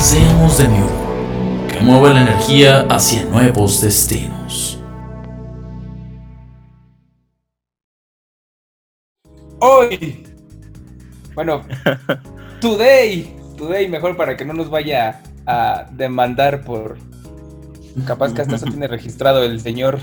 Seamos de nuevo, que mueva la energía hacia nuevos destinos. Hoy, bueno, today, today mejor para que no nos vaya a demandar por capaz que hasta se tiene registrado el señor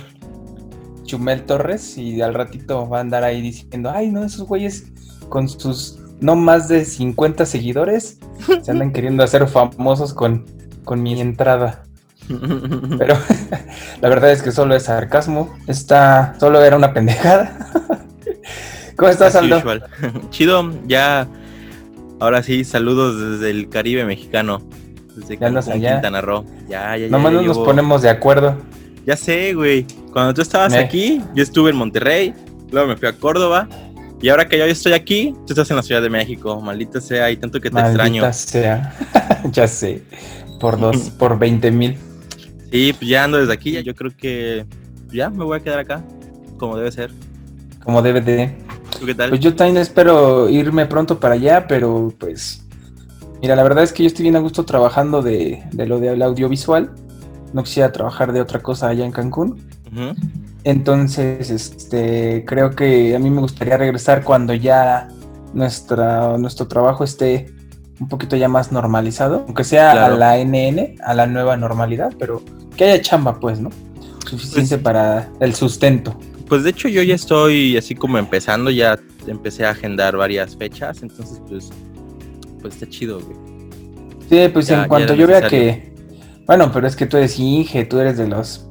Chumel Torres y al ratito va a andar ahí diciendo, ay no, esos güeyes con sus no más de 50 seguidores se andan queriendo hacer famosos con, con mi entrada. Pero la verdad es que solo es sarcasmo. Está, solo era una pendejada. ¿Cómo estás, Aldo? Chido, ya. Ahora sí, saludos desde el Caribe mexicano. Desde ya allá. Quintana Roo. Ya, ya, Nomás no nos ponemos de acuerdo. Ya sé, güey. Cuando tú estabas aquí, yo estuve en Monterrey. Luego me fui a Córdoba. Y ahora que yo estoy aquí, tú estás en la Ciudad de México. Maldita sea, y tanto que te Maldita extraño. sea. ya sé. Por dos, por 20 mil. Sí, pues ya ando desde aquí. Yo creo que ya me voy a quedar acá, como debe ser. Como debe de. ¿Tú qué tal? Pues yo también espero irme pronto para allá, pero pues. Mira, la verdad es que yo estoy bien a gusto trabajando de, de lo del audiovisual. No quisiera trabajar de otra cosa allá en Cancún. Ujú. Entonces, este, creo que a mí me gustaría regresar cuando ya nuestra, nuestro trabajo esté un poquito ya más normalizado, aunque sea Claro. a la NN, a la nueva normalidad, pero que haya chamba, pues, ¿no? Suficiente Pues- para el sustento. Pues de hecho yo ya estoy así como empezando, ya empecé a agendar varias fechas, entonces pues, pues está chido, güey. Sí, pues Ya- en cuanto yo vea que, bueno, pero es que tú eres Inge, tú eres de los,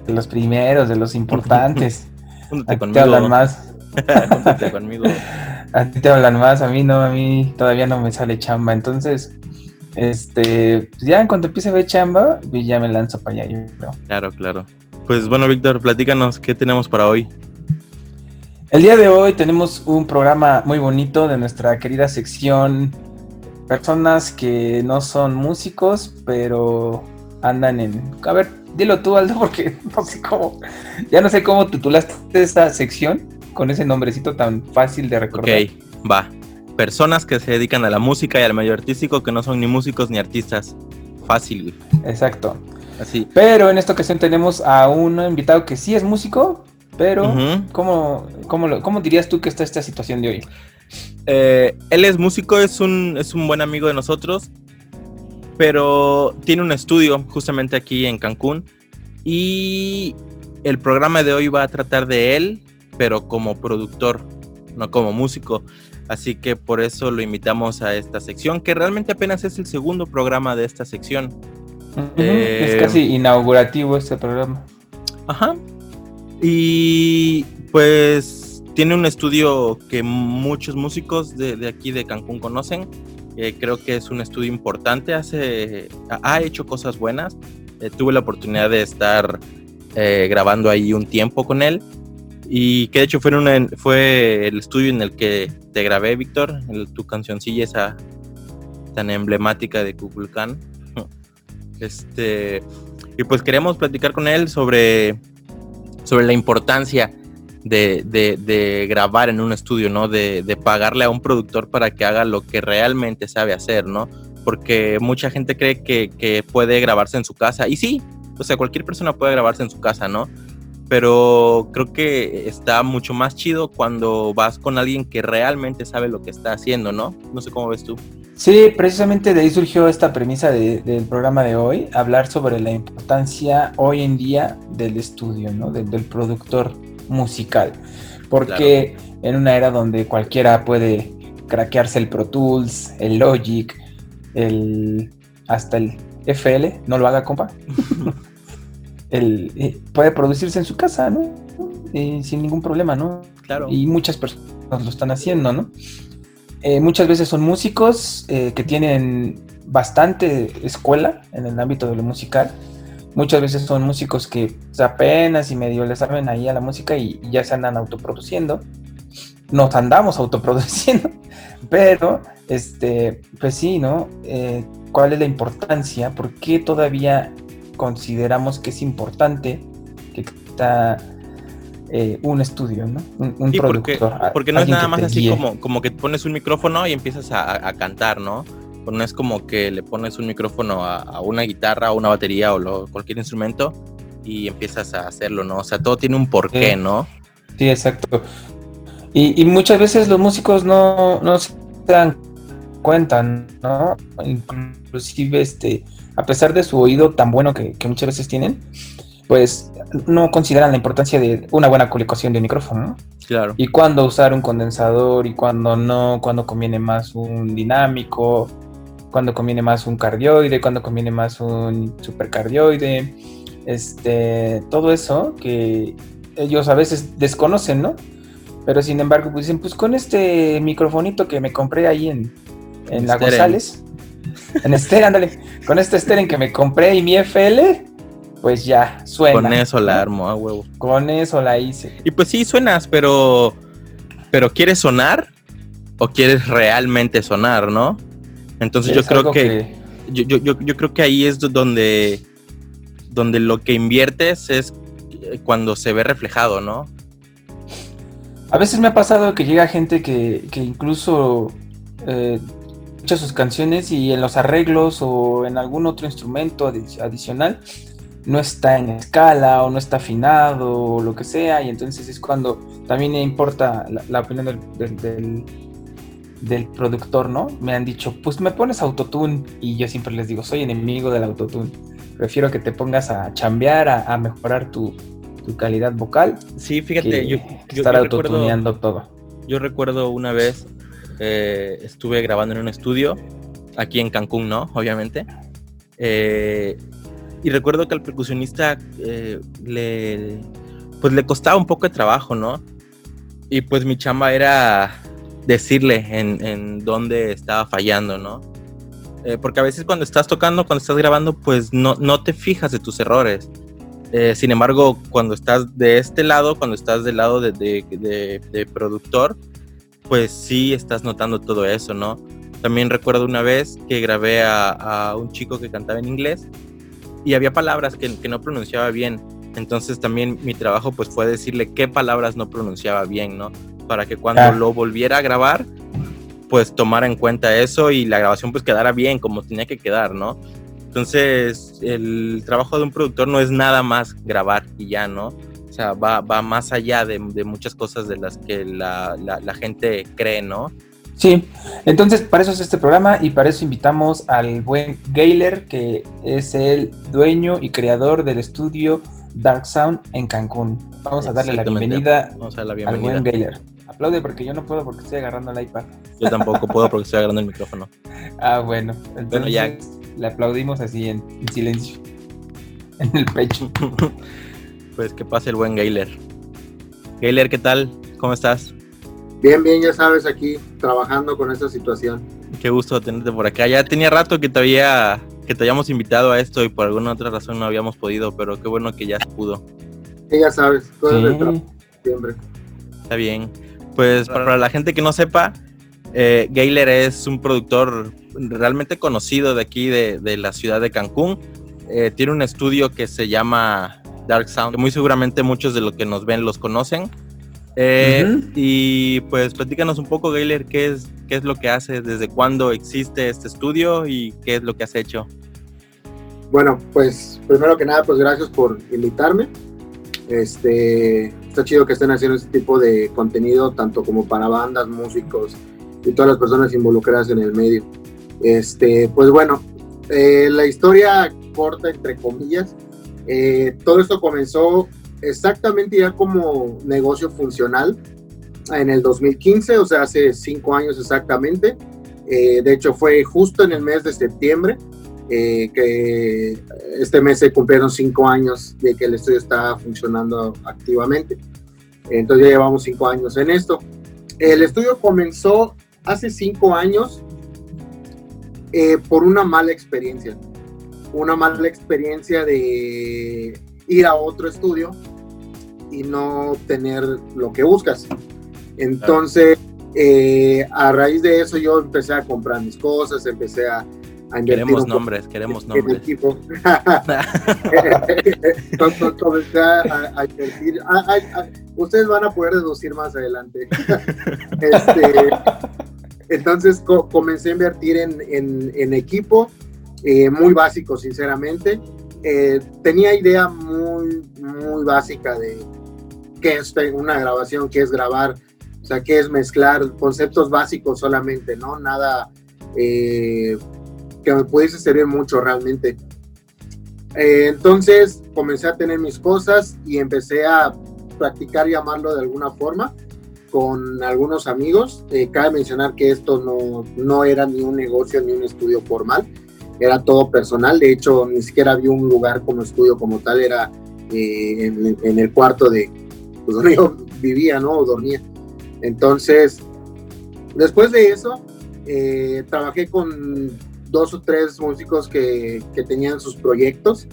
de los primeros, de los importantes. A Júntate ti te conmigo. hablan más. Júntate conmigo. A ti te hablan más, a mí no, a mí todavía no me sale chamba. Entonces, este, pues ya en cuanto empiece a ver chamba, pues ya me lanzo para allá, yo creo. Claro, claro. Pues bueno, Víctor, platícanos, ¿qué tenemos para hoy? El día de hoy tenemos un programa muy bonito de nuestra querida sección Personas que no son músicos, pero andan en... A ver, dilo tú, Aldo, porque no sé cómo... Ya no sé cómo titulaste esta sección con ese nombrecito tan fácil de Ok, recordar. va. Personas que se dedican a la música y al medio artístico que no son ni músicos ni artistas. Fácil, güey. Exacto. Así. Pero en esta ocasión tenemos a un invitado que sí es músico, pero. ¿cómo, cómo, lo- cómo dirías tú que está esta situación de hoy? Eh, él es músico, es un, es un buen amigo de nosotros, pero tiene un estudio justamente aquí en Cancún y el programa de hoy va a tratar de él, pero como productor, no como músico. Así que por eso lo invitamos a esta sección, que realmente apenas es el segundo programa de esta sección. Ujú, Eh, Es casi inaugurativo este programa. Ajá. Y pues tiene un estudio que muchos músicos de, de aquí de Cancún conocen. Eh, creo que es un estudio importante. Hace, ha- hecho cosas buenas. Eh, tuve la oportunidad de estar eh, grabando ahí un tiempo con él. Y que de hecho fue, una- fue el estudio en el que te grabé, Víctor, tu cancioncilla esa tan emblemática de Kukulkan. Este, y pues queremos platicar con él sobre, sobre la importancia de, de- grabar en un estudio, ¿no? De, de pagarle a un productor para que haga lo que realmente sabe hacer, ¿no? Porque mucha gente cree que, que puede grabarse en su casa. Y sí, o sea, cualquier persona puede grabarse en su casa, ¿no? Pero creo que está mucho más chido cuando vas con alguien que realmente sabe lo que está haciendo, ¿no? No sé cómo ves tú. Sí, precisamente de ahí surgió esta premisa de- del programa de hoy, hablar sobre la importancia hoy en día del estudio, ¿no? Del productor musical. Porque en una era donde cualquiera puede craquearse el Pro Tools, el Logic, el hasta el FL, no lo haga, compa. el, eh, puede producirse en su casa, ¿no? Eh, sin ningún problema, ¿no? Claro. y muchas personas lo están haciendo, ¿no? Eh, muchas veces son músicos que tienen bastante escuela en el ámbito de lo musical. Muchas veces son músicos que apenas y medio le saben ahí a la música y, ya se andan autoproduciendo. Nos andamos autoproduciendo, pero este, pues sí, ¿no? Eh, ¿Cuál es la importancia? ¿Por qué todavía consideramos que es importante que está eh, un estudio, ¿no? Un, productor. Porque, no es nada más así como, como que pones un micrófono y empiezas a, cantar, ¿no? No es como que le pones un micrófono a, una guitarra o una batería o cualquier instrumento y empiezas a hacerlo, ¿no? O sea, todo tiene un porqué, ¿no? Sí, exacto. Y, muchas veces los músicos no, no se dan cuenta, ¿no? Inclusive, este, a pesar de su oído tan bueno que, que muchas veces tienen, pues no consideran la importancia de una buena colocación de micrófono, Claro. Y cuándo usar un condensador y cuándo no, cuándo conviene más un dinámico, cuándo conviene más un cardioide, cuándo conviene más un supercardioide, este, todo eso que ellos a veces desconocen, ¿no? Pero sin embargo, pues dicen, pues con este microfonito que me compré ahí en, en La González, en Esther, ándale, con este Esteren que me compré y mi FL, pues ya, suena. Con eso la armo, a huevo. Con eso la hice. Y pues sí, suenas, pero. Pero ¿quieres sonar? ¿O quieres realmente sonar, no? Entonces yo creo que, Yo, yo, yo, creo que ahí es donde. Donde lo que inviertes es cuando se ve reflejado, ¿no? A veces me ha pasado que llega gente que, que incluso eh, escucha sus canciones y en los arreglos o en algún otro instrumento adicional no está en escala o no está afinado o lo que sea, y entonces es cuando también importa la, opinión del, del, productor, ¿no? Me han dicho, pues me pones autotune, y yo siempre les digo, soy enemigo del autotune. Prefiero que te pongas a chambear, a, mejorar tu, calidad vocal. Sí, fíjate, yo, estar autotuneando todo. Yo recuerdo una vez, eh, estuve grabando en un estudio, aquí en Cancún, ¿no? Obviamente. Eh, y recuerdo que al percusionista eh, le, pues le costaba un poco de trabajo, ¿no? Y pues mi chamba era decirle en, en dónde estaba fallando, ¿no? Eh, porque a veces cuando estás tocando, cuando estás grabando, pues no, no te fijas de tus errores. Eh, sin embargo, cuando estás de este lado, cuando estás del lado de, de, de, productor, pues sí estás notando todo eso, ¿no? También recuerdo una vez que grabé a, a un chico que cantaba en inglés y había palabras que, que, no pronunciaba bien. Entonces también mi trabajo pues fue decirle qué palabras no pronunciaba bien, ¿no? Para que cuando ah. lo volviera a grabar, pues tomara en cuenta eso y la grabación pues quedara bien como tenía que quedar, ¿no? Entonces el trabajo de un productor no es nada más grabar y ya, ¿no? O sea, va, va más allá de, de muchas cosas de las que la, la, la gente cree, ¿no? Sí, entonces para eso es este programa y para eso invitamos al buen Gayler, que es el dueño y creador del estudio Dark Sound en Cancún. Vamos a darle la bienvenida, al buen Gayler. Aplaude porque yo no puedo porque estoy agarrando el iPad. Yo tampoco puedo porque estoy agarrando el micrófono. Ah, bueno. Entonces bueno, ya. Le aplaudimos así en, silencio. En el pecho. pues que pase el buen Gayler. Gayler, ¿qué tal? ¿Cómo estás? Bien, bien, ya sabes, aquí trabajando con esta situación. Qué gusto tenerte por acá. Ya tenía rato que te había, que te habíamos invitado a esto y por alguna otra razón no habíamos podido, pero qué bueno que ya se pudo. Sí, ya sabes, cosas sí. siempre. Está bien. Pues para la gente que no sepa, eh, Gayler es un productor realmente conocido de aquí, de, de la ciudad de Cancún. Eh, tiene un estudio que se llama Dark Sound, muy seguramente muchos de los que nos ven los conocen. Eh, y pues platícanos un poco, Gayler, ¿qué es, qué es lo que haces, desde cuándo existe este estudio y qué es lo que has hecho. Bueno, pues primero que nada, pues gracias por invitarme. Este, está chido que estén haciendo este tipo de contenido, tanto como para bandas, músicos y todas las personas involucradas en el medio. Este, pues bueno, eh, la historia corta, entre comillas, eh, todo esto comenzó exactamente ya como negocio funcional en el 2015, o sea, hace cinco años exactamente. Eh, de hecho, fue justo en el mes de septiembre eh, que este mes se cumplieron cinco años de que el estudio está funcionando activamente. Entonces ya llevamos cinco años en esto. El estudio comenzó hace cinco años eh, por una mala experiencia. Una mala experiencia de ir a otro estudio y no tener lo que buscas. Entonces, eh, a raíz de eso yo empecé a comprar mis cosas, empecé a, a Queremos nombres, queremos nombres. equipo. Comencé a, a invertir. Ah, ah, ah, ustedes van a poder deducir más adelante. Este, entonces co- comencé a invertir en, en- en equipo, eh, muy básico, sinceramente. Eh, tenía idea muy, muy básica de qué es una grabación, qué es grabar, o sea, qué es mezclar conceptos básicos solamente, ¿no? Nada eh, que me pudiese servir mucho realmente. Eh, entonces comencé a tener mis cosas y empecé a practicar llamarlo de alguna forma con algunos amigos. Eh, cabe mencionar que esto no, no era ni un negocio ni un estudio formal, era todo personal. De hecho, ni siquiera había un lugar como estudio como tal, era eh, en, en el cuarto de pues, donde yo vivía, ¿no? O dormía. Entonces, después de eso, eh, trabajé con dos o tres músicos que, que tenían sus proyectos.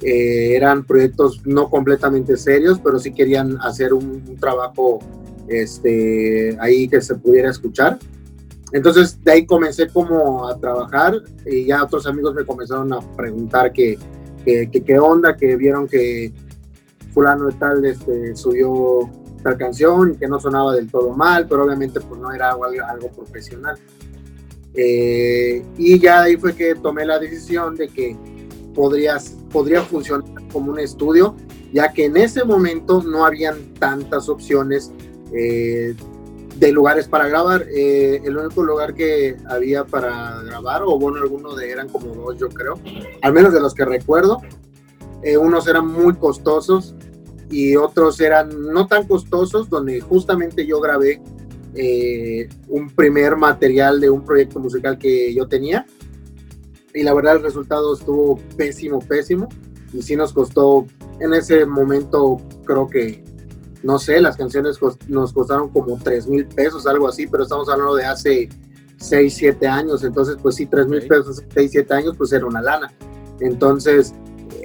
Eh, eran proyectos no completamente serios, pero sí querían hacer un, un trabajo este, ahí que se pudiera escuchar. Entonces de ahí comencé como a trabajar y ya otros amigos me comenzaron a preguntar que que- que qué onda, que vieron que fulano de tal este, subió tal canción y que no sonaba del todo mal, pero obviamente pues no era algo, algo profesional. Eh, y ya ahí fue que tomé la decisión de que podrías, podría funcionar como un estudio, ya que en ese momento no habían tantas opciones eh, de lugares para grabar. Eh, el único lugar que había para grabar, o bueno, algunos de eran como dos, yo creo, al menos de los que recuerdo, unos eran muy costosos y otros eran no tan costosos, donde justamente yo grabé eh, un primer material de un proyecto musical que yo tenía. Y la verdad el resultado estuvo pésimo, pésimo. Y sí nos costó, en ese momento creo que, no sé, las canciones nos costaron como 3 mil pesos, algo así, pero estamos hablando de hace 6, 7 años. Entonces, pues sí, 3 mil pesos, 6, 7 años, pues era una lana. Entonces,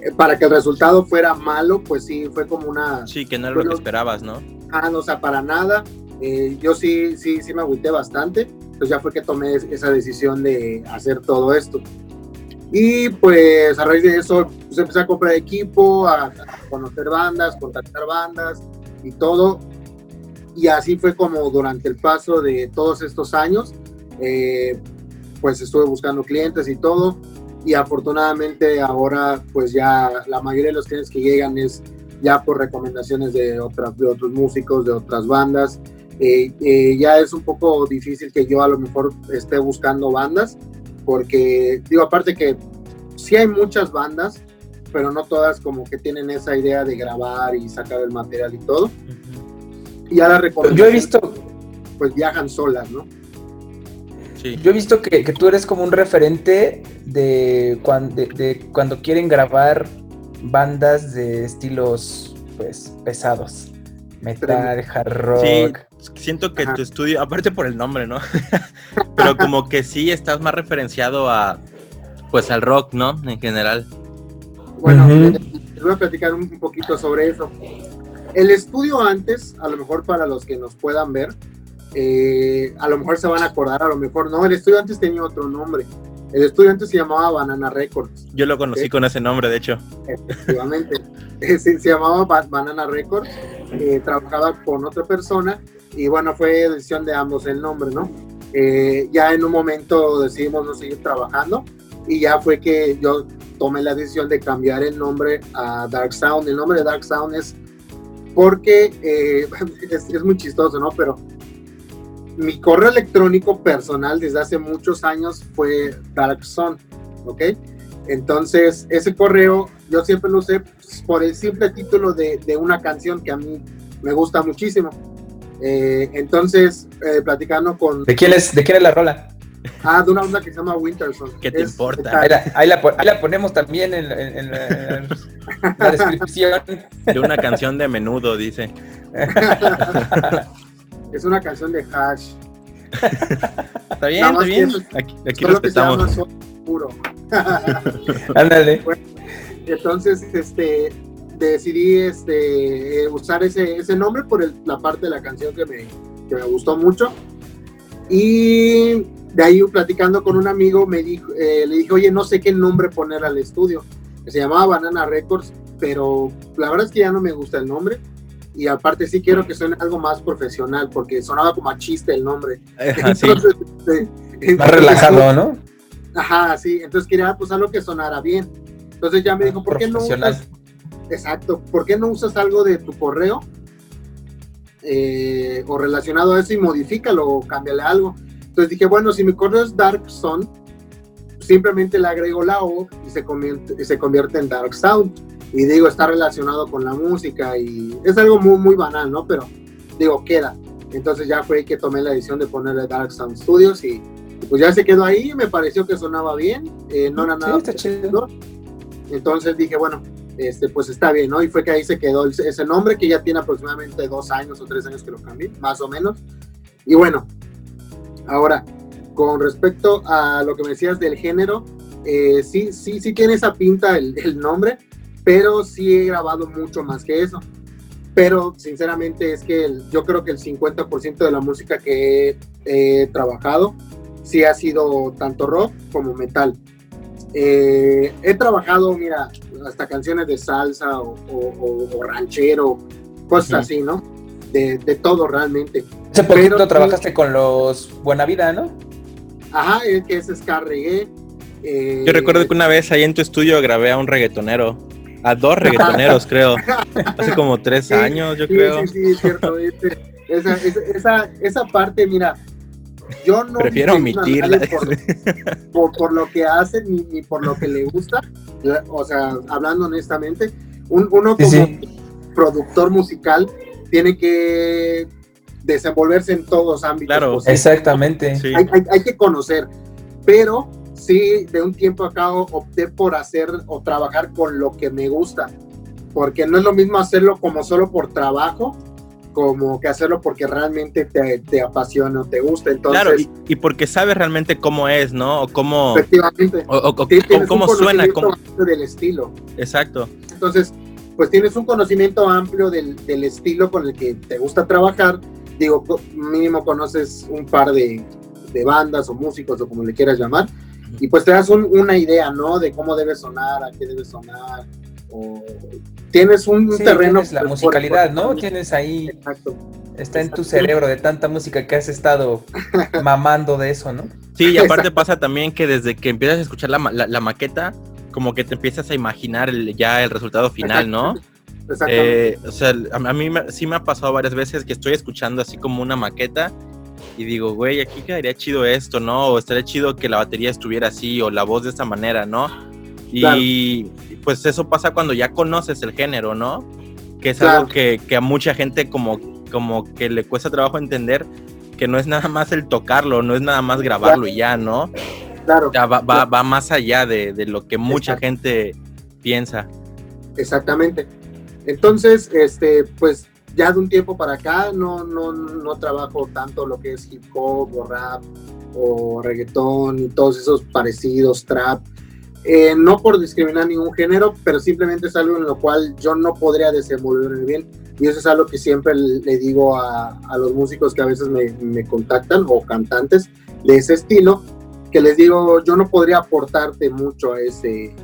eh, para que el resultado fuera malo, pues sí, fue como una... Sí, que no era lo Bueno. que esperabas, ¿no? Ah, no, o sea, para nada. Eh, yo sí, sí, sí me agüité bastante. Entonces ya fue que tomé es- esa decisión de hacer todo esto. Y pues a raíz de eso, pues empecé a comprar equipo, a, a conocer bandas, contactar bandas y todo. Y así fue como durante el paso de todos estos años, eh, pues estuve buscando clientes y todo. Y afortunadamente ahora, pues ya la mayoría de los clientes que llegan es ya por recomendaciones de, otras, de otros músicos, de otras bandas. Eh, eh, ya es un poco difícil que yo a lo mejor esté buscando bandas, porque digo, aparte que sí hay muchas bandas, pero no todas como que tienen esa idea de grabar y sacar el material y todo. Y ya la Yo he visto, pues viajan solas, ¿no? Sí. yo he visto que, que tú eres como un referente de, cuan- de- de cuando quieren grabar bandas de estilos pues pesados. Metal, hard rock. Sí, siento que Ajá. tu estudio, aparte por el nombre, ¿no? Pero como que sí estás más referenciado a, pues al rock, ¿no? En general. Bueno, les voy a platicar un, poquito sobre eso. El estudio antes, a lo mejor para los que nos puedan ver, eh, a lo mejor se van a acordar, a lo mejor no. El estudio antes tenía otro nombre. El estudio antes se llamaba Banana Records, Yo lo conocí con ese nombre, de hecho. efectivamente. Eh, se, se llamaba Ba- Banana Records. eh, trabajaba con otra persona y bueno, fue decisión de ambos el nombre, ¿no? Eh, ya en un momento decidimos no seguir trabajando y ya fue que yo tomé la decisión de cambiar el nombre a Dark Sound. El nombre de Dark Sound es porque eh, es, es muy chistoso, ¿no? Pero mi correo electrónico personal desde hace muchos años fue Dark Sun, ¿ok? Entonces, ese correo yo siempre lo usé por el simple título de, de una canción que a mí me gusta muchísimo. Eh, entonces, eh, platicando con... ¿De quién es, de quién es la rola? Ah, de una banda que se llama Winterson. ¿Qué te Es- importa? Ahí la, ahí la pon- ahí la ponemos también en, en- en la, en la descripción. De una canción de menudo, dice. es una canción de Hash. está bien, está bien. Aquí, aquí respetamos. puro. Ándale. entonces, este, decidí este, usar ese, ese nombre por la parte de la canción que me, que me gustó mucho. Y de ahí platicando con un amigo me dijo, eh, le dije, oye, no sé qué nombre poner al estudio. Se llamaba Banana Records, pero la verdad es que ya no me gusta el nombre. Y aparte sí quiero que suene algo más profesional, porque sonaba como a chiste el nombre. entonces, este, más relajado, ¿no? Ajá, sí. Entonces quería pues algo que sonara bien. Entonces ya me dijo, ¿por qué no usas? Exacto. ¿Por qué no usas algo de tu correo? Eh, o relacionado a eso y modifícalo o cámbiale algo. Entonces dije, bueno, si mi correo es Dark Sun, simplemente le agrego la O y se convierte, se convierte en Dark Sound. Y digo, está relacionado con la música y es algo muy, muy banal, ¿no? Pero digo, queda. Entonces ya fue que tomé la decisión de ponerle Dark Sound Studios y pues ya se quedó ahí, me pareció que sonaba bien, eh, no era nada. Entonces dije, bueno, este, pues está bien, ¿no? Y fue que ahí se quedó ese nombre que ya tiene aproximadamente dos años o tres años que lo cambié, más o menos. Y bueno, Ahora, con respecto a lo que me decías del género, eh, sí, sí, sí tiene esa pinta el, nombre, pero sí he grabado mucho más que eso. Pero sinceramente es que yo creo que el 50% de la música que he, trabajado sí ha sido tanto rock como metal. Eh, he trabajado, mira, hasta canciones de salsa o, ranchero, cosas así, ¿no? De, de, todo realmente. Hace poquito trabajaste con los Buena Vida, ¿no? Ajá, es que es ska reggae. Eh, Yo recuerdo que una vez ahí en tu estudio grabé a un reggaetonero. A dos reggaetoneros, creo. Hace como tres años, yo creo. Sí, sí, es cierto. Este, esa, esa, esa, parte, mira, yo no prefiero omitirla. por, por, lo que hace ni, por lo que le gusta. O sea hablando honestamente uno como productor musical tiene que desenvolverse en todos los ámbitos. Claro, exactamente. Hay, que conocer, pero sí, de un tiempo acá opté por hacer o trabajar con lo que me gusta, porque no es lo mismo hacerlo como solo por trabajo, como que hacerlo porque realmente te, te apasiona o te gusta. Entonces, claro, y, porque sabes realmente cómo es, ¿no? O cómo, efectivamente. O, cómo suena. Cómo... Del estilo. Exacto. Entonces, pues tienes un conocimiento amplio del, del estilo con el que te gusta trabajar digo, mínimo conoces un par de, bandas o músicos o como le quieras llamar, y pues te das una idea, ¿no? De cómo debe sonar, a qué debe sonar, o tienes un terreno. Tienes la musicalidad, ¿no? Tienes ahí. Exacto. Está en tu cerebro de tanta música que has estado mamando de eso, ¿no? Sí, y aparte pasa también que desde que empiezas a escuchar la, la, maqueta, como que te empiezas a imaginar ya el resultado final, ¿no? Eh, o sea, a, mí sí me ha pasado varias veces que estoy escuchando así como una maqueta y digo, güey, aquí quedaría chido esto, ¿no? O estaría chido que la batería estuviera así o la voz de esta manera, ¿no? Y pues eso pasa cuando ya conoces el género, ¿no? Que es algo que, a mucha gente como, como que le cuesta trabajo entender que no es nada más el tocarlo, no es nada más grabarlo y ya, ¿no? Claro. va, más allá de, lo que mucha gente piensa. Exactamente. Entonces, este, pues ya de un tiempo para acá no, no, no trabajo tanto lo que es hip hop o rap o reggaetón y todos esos parecidos, trap. Eh, no por discriminar ningún género, pero simplemente es algo en lo cual yo no podría desenvolverme bien. Y eso es algo que siempre le digo a, a los músicos que a veces me, me, contactan o cantantes de ese estilo, que les digo, yo no podría aportarte mucho a ese,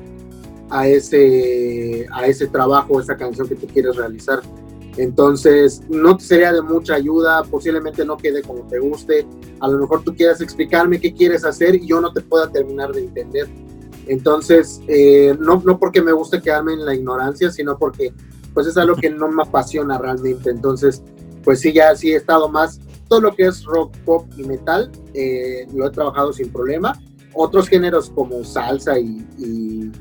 a ese, a ese trabajo, esa canción que tú quieres realizar. Entonces, no te sería de mucha ayuda, posiblemente no quede como te guste, a lo mejor tú quieras explicarme qué quieres hacer y yo no te pueda terminar de entender. Entonces, eh, no, no porque me guste quedarme en la ignorancia, sino porque pues es algo que no me apasiona realmente. Entonces, pues sí, ya sí he estado más, todo lo que es rock, pop y metal, eh, lo he trabajado sin problema. Otros géneros como salsa y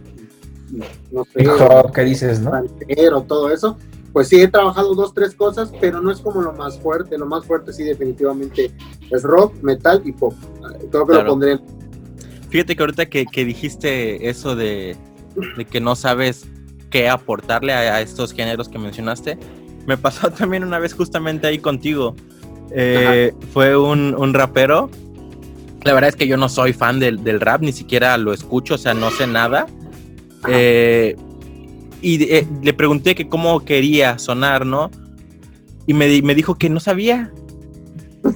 no sé, ¿qué dices, no? todo eso. Pues sí, he trabajado dos, tres cosas, pero no es como lo más fuerte. Lo más fuerte sí definitivamente es rock, metal y pop. Creo que lo pondré. Fíjate que ahorita que, dijiste eso de, que no sabes qué aportarle a, estos géneros que mencionaste, me pasó también una vez justamente ahí contigo. Eh, fue un, un, rapero. La verdad es que yo no soy fan del, del, rap, ni siquiera lo escucho, o sea, no sé nada. Eh, y eh, le pregunté que cómo quería sonar, ¿no? Y me, me dijo que no sabía.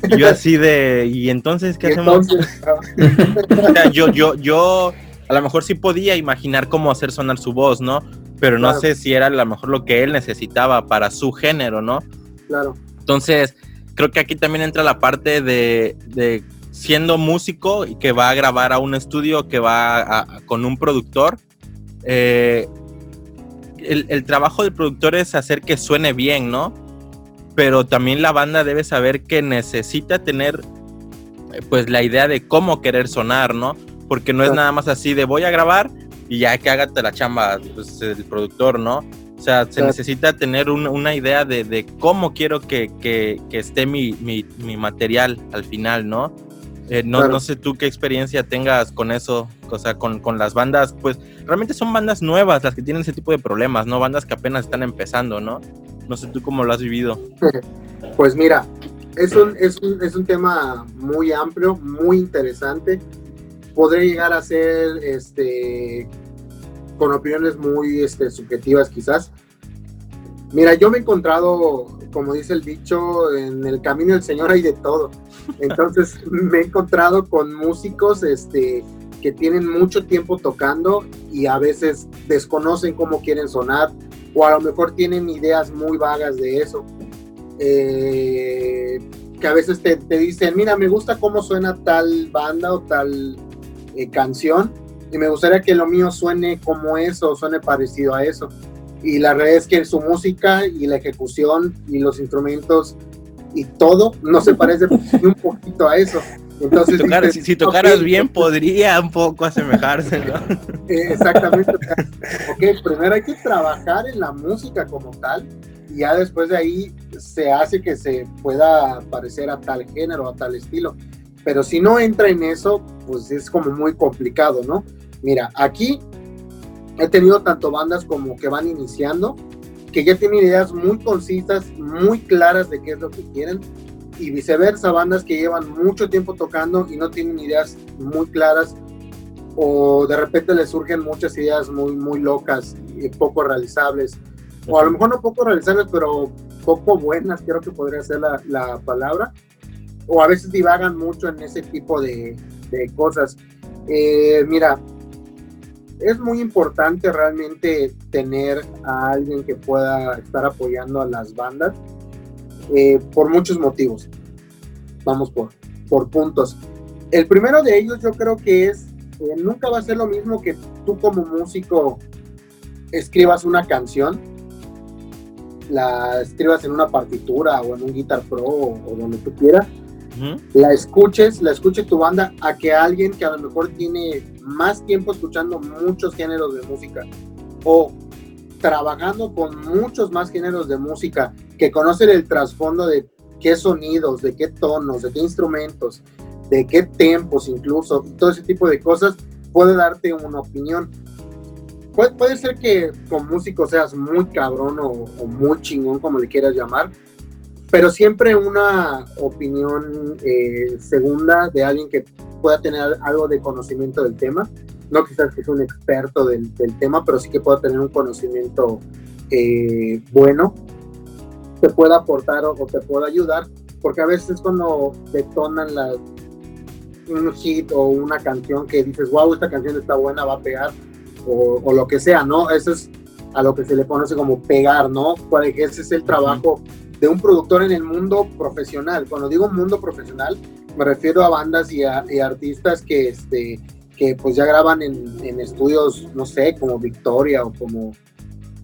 Y yo así de, ¿y entonces qué hacemos? o sea, yo, yo, yo a lo mejor sí podía imaginar cómo hacer sonar su voz, ¿no? Pero no sé si era a lo mejor lo que él necesitaba para su género, ¿no? Claro. Entonces, creo que aquí también entra la parte de, de siendo músico y que va a grabar a un estudio, que va a, con un productor. Eh, el, el, trabajo del productor es hacer que suene bien, ¿no? Pero también la banda debe saber que necesita tener pues la idea de cómo querer sonar, ¿no? Porque no es nada más así de voy a grabar y ya que hágate la chamba pues, el productor, ¿no? O sea, se necesita tener un, una idea de, de, cómo quiero que, que, que esté mi, mi, mi, material al final, ¿no? Eh, no, claro. no, sé tú qué experiencia tengas con eso, o sea, con, con, las bandas, pues realmente son bandas nuevas las que tienen ese tipo de problemas, ¿no? Bandas que apenas están empezando, ¿no? No sé tú cómo lo has vivido. Pues mira, es un, es un, es un tema muy amplio, muy interesante. Podría llegar a ser este, con opiniones muy este, subjetivas quizás. Mira, yo me he encontrado, como dice el dicho, en el camino del Señor hay de todo. Entonces me he encontrado con músicos este, que tienen mucho tiempo tocando y a veces desconocen cómo quieren sonar o a lo mejor tienen ideas muy vagas de eso. Eh, que a veces te, te, dicen, mira, me gusta cómo suena tal banda o tal eh, canción y me gustaría que lo mío suene como eso, suene parecido a eso. Y la realidad es que su música y la ejecución y los instrumentos y todo no se parece ni un poquito a eso. Entonces, si, tocaras, dices, si, si tocaras okay, bien, podría un poco asemejarse, ¿no? Eh, exactamente. ok, primero hay que trabajar en la música como tal, y ya después de ahí se hace que se pueda parecer a tal género, a tal estilo. Pero si no entra en eso, pues es como muy complicado, ¿no? Mira, aquí he tenido tanto bandas como que van iniciando, que ya tienen ideas muy concisas, muy claras de qué es lo que quieren, y viceversa, bandas que llevan mucho tiempo tocando y no tienen ideas muy claras, o de repente les surgen muchas ideas muy, muy locas y poco realizables, o a lo mejor no poco realizables, pero poco buenas, creo que podría ser la, la palabra, o a veces divagan mucho en ese tipo de, de cosas. Eh, mira, es muy importante realmente tener a alguien que pueda estar apoyando a las bandas eh, por muchos motivos. Vamos por, por puntos. El primero de ellos yo creo que es, eh, nunca va a ser lo mismo que tú como músico escribas una canción, la escribas en una partitura o en un Guitar Pro o, o donde tú quieras, la escuches, la escuche tu banda, a que alguien que a lo mejor tiene más tiempo escuchando muchos géneros de música o trabajando con muchos más géneros de música, que conocen el trasfondo de qué sonidos, de qué tonos, de qué instrumentos, de qué tempos incluso, todo ese tipo de cosas, puede darte una opinión. Puede, ser que con músico seas muy cabrón o, o muy chingón, como le quieras llamar, pero siempre una opinión eh, segunda de alguien que pueda tener algo de conocimiento del tema, no quizás que sea un experto del, del tema, pero sí que pueda tener un conocimiento eh, bueno, te pueda aportar o, o, te pueda ayudar, porque a veces cuando detonan la, un hit o una canción que dices, wow, esta canción está buena, va a pegar, o, o lo que sea, ¿no? Eso es a lo que se le conoce como pegar, ¿no? Porque ese es el trabajo de un productor en el mundo profesional. Cuando digo mundo profesional, me refiero a bandas y, a, y artistas que, este, que pues ya graban en, en, estudios, no sé, como Victoria o como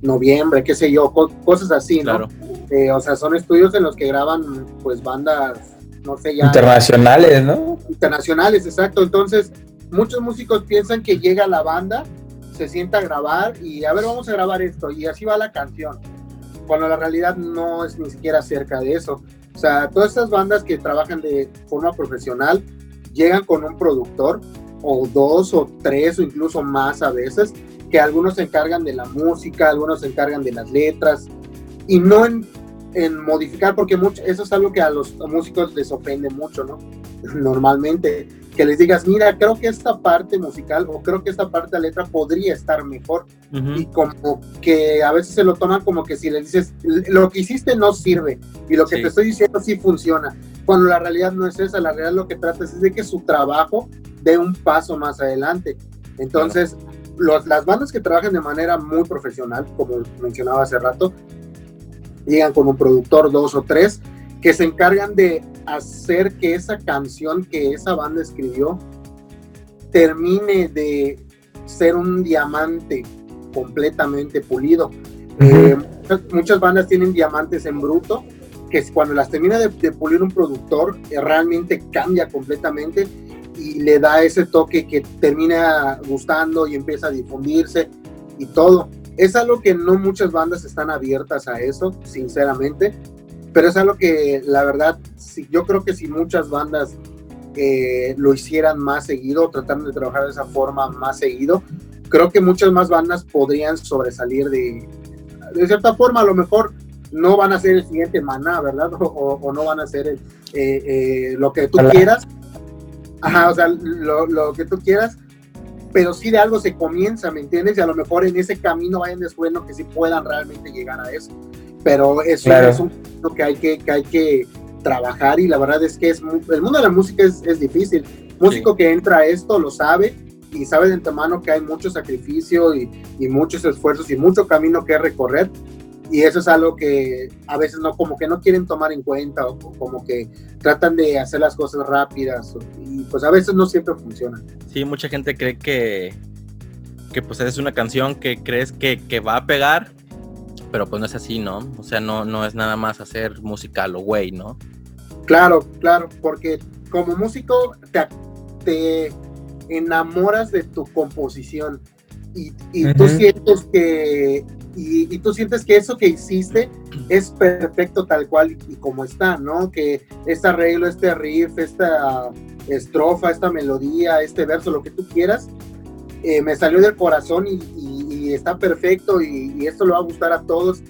Noviembre, qué sé yo, co cosas así, ¿no? Claro. Eh, o sea, son estudios en los que graban pues bandas, no sé, ya... Internacionales, ¿no? Internacionales, exacto. Entonces, muchos músicos piensan que llega la banda, se sienta a grabar y a ver, vamos a grabar esto y así va la canción cuando la realidad no es ni siquiera cerca de eso. O sea, todas estas bandas que trabajan de forma profesional llegan con un productor o dos o tres o incluso más a veces, que algunos se encargan de la música, algunos se encargan de las letras y no en en modificar, porque mucho, eso es algo que a los músicos les ofende mucho, ¿no? Normalmente, que les digas, mira, creo que esta parte musical o creo que esta parte de letra podría estar mejor. Y como que a veces se lo toman como que si les dices, lo que hiciste no sirve y lo que te estoy diciendo sí funciona. Cuando la realidad no es esa, la realidad lo que trata es de que su trabajo dé un paso más adelante. Entonces, las bandas que trabajan de manera muy profesional, como mencionaba hace rato, llegan con un productor, dos o tres, que se encargan de hacer que esa canción que esa banda escribió termine de ser un diamante completamente pulido. Eh, muchas, bandas tienen diamantes en bruto, que cuando las termina de, pulir un productor, eh, realmente cambia completamente y le da ese toque que termina gustando y empieza a difundirse y todo. Es algo que no muchas bandas están abiertas a eso, sinceramente, pero es algo que la verdad, yo creo que si muchas bandas eh, lo hicieran más seguido, tratando de trabajar de esa forma más seguido, creo que muchas más bandas podrían sobresalir de, de cierta forma, a lo mejor no van a ser el siguiente maná, ¿verdad? O, no van a ser el, eh, eh, lo que tú quieras, Ajá, o sea, lo, lo, que tú quieras, pero sí de algo se comienza, ¿me entiendes? Y a lo mejor en ese camino vayan descubriendo que sí puedan realmente llegar a eso. Pero eso es un camino que hay que, que hay que trabajar y la verdad es que es el mundo de la música es, es difícil. Músico que entra a esto lo sabe y sabe de antemano que hay mucho sacrificio y, y muchos esfuerzos y mucho camino que recorrer, y eso es algo que a veces no como que no quieren tomar en cuenta o como que tratan de hacer las cosas rápidas y pues a veces no siempre funciona. Sí, mucha gente cree que que pues es una canción que crees que, que va a pegar, pero pues no es así, ¿no? O sea, no, no es nada más hacer música lo güey, ¿no? Claro, claro, porque como músico te, te enamoras de tu composición y, y tú sientes que y, tú sientes que eso que hiciste es perfecto tal cual y, como está, ¿no? Que este arreglo, este riff, esta estrofa, esta melodía, este verso, lo que tú quieras, eh, me salió del corazón y, está perfecto y, esto le va a gustar a todos,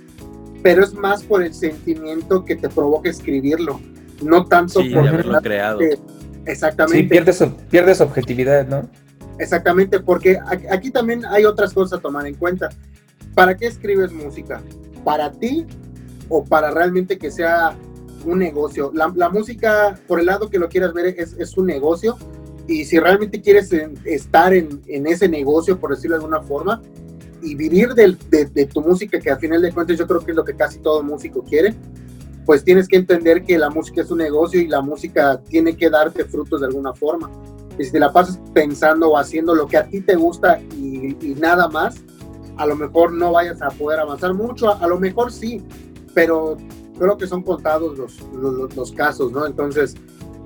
pero es más por el sentimiento que te provoca escribirlo, no tanto por haberlo creado. exactamente. Sí, pierdes, pierdes objetividad, ¿no? Exactamente, porque aquí también hay otras cosas a tomar en cuenta. ¿Para qué escribes música? ¿Para ti o para realmente que sea un negocio? La, música, por el lado que lo quieras ver, es, un negocio. Y si realmente quieres estar en, ese negocio, por decirlo de alguna forma, y vivir de, tu música, que al final de cuentas yo creo que es lo que casi todo músico quiere, pues tienes que entender que la música es un negocio y la música tiene que darte frutos de alguna forma. Y si te la pasas pensando o haciendo lo que a ti te gusta y nada más, a lo mejor no vayas a poder avanzar mucho, a, lo mejor sí, pero creo que son contados los, los, casos, ¿no? Entonces,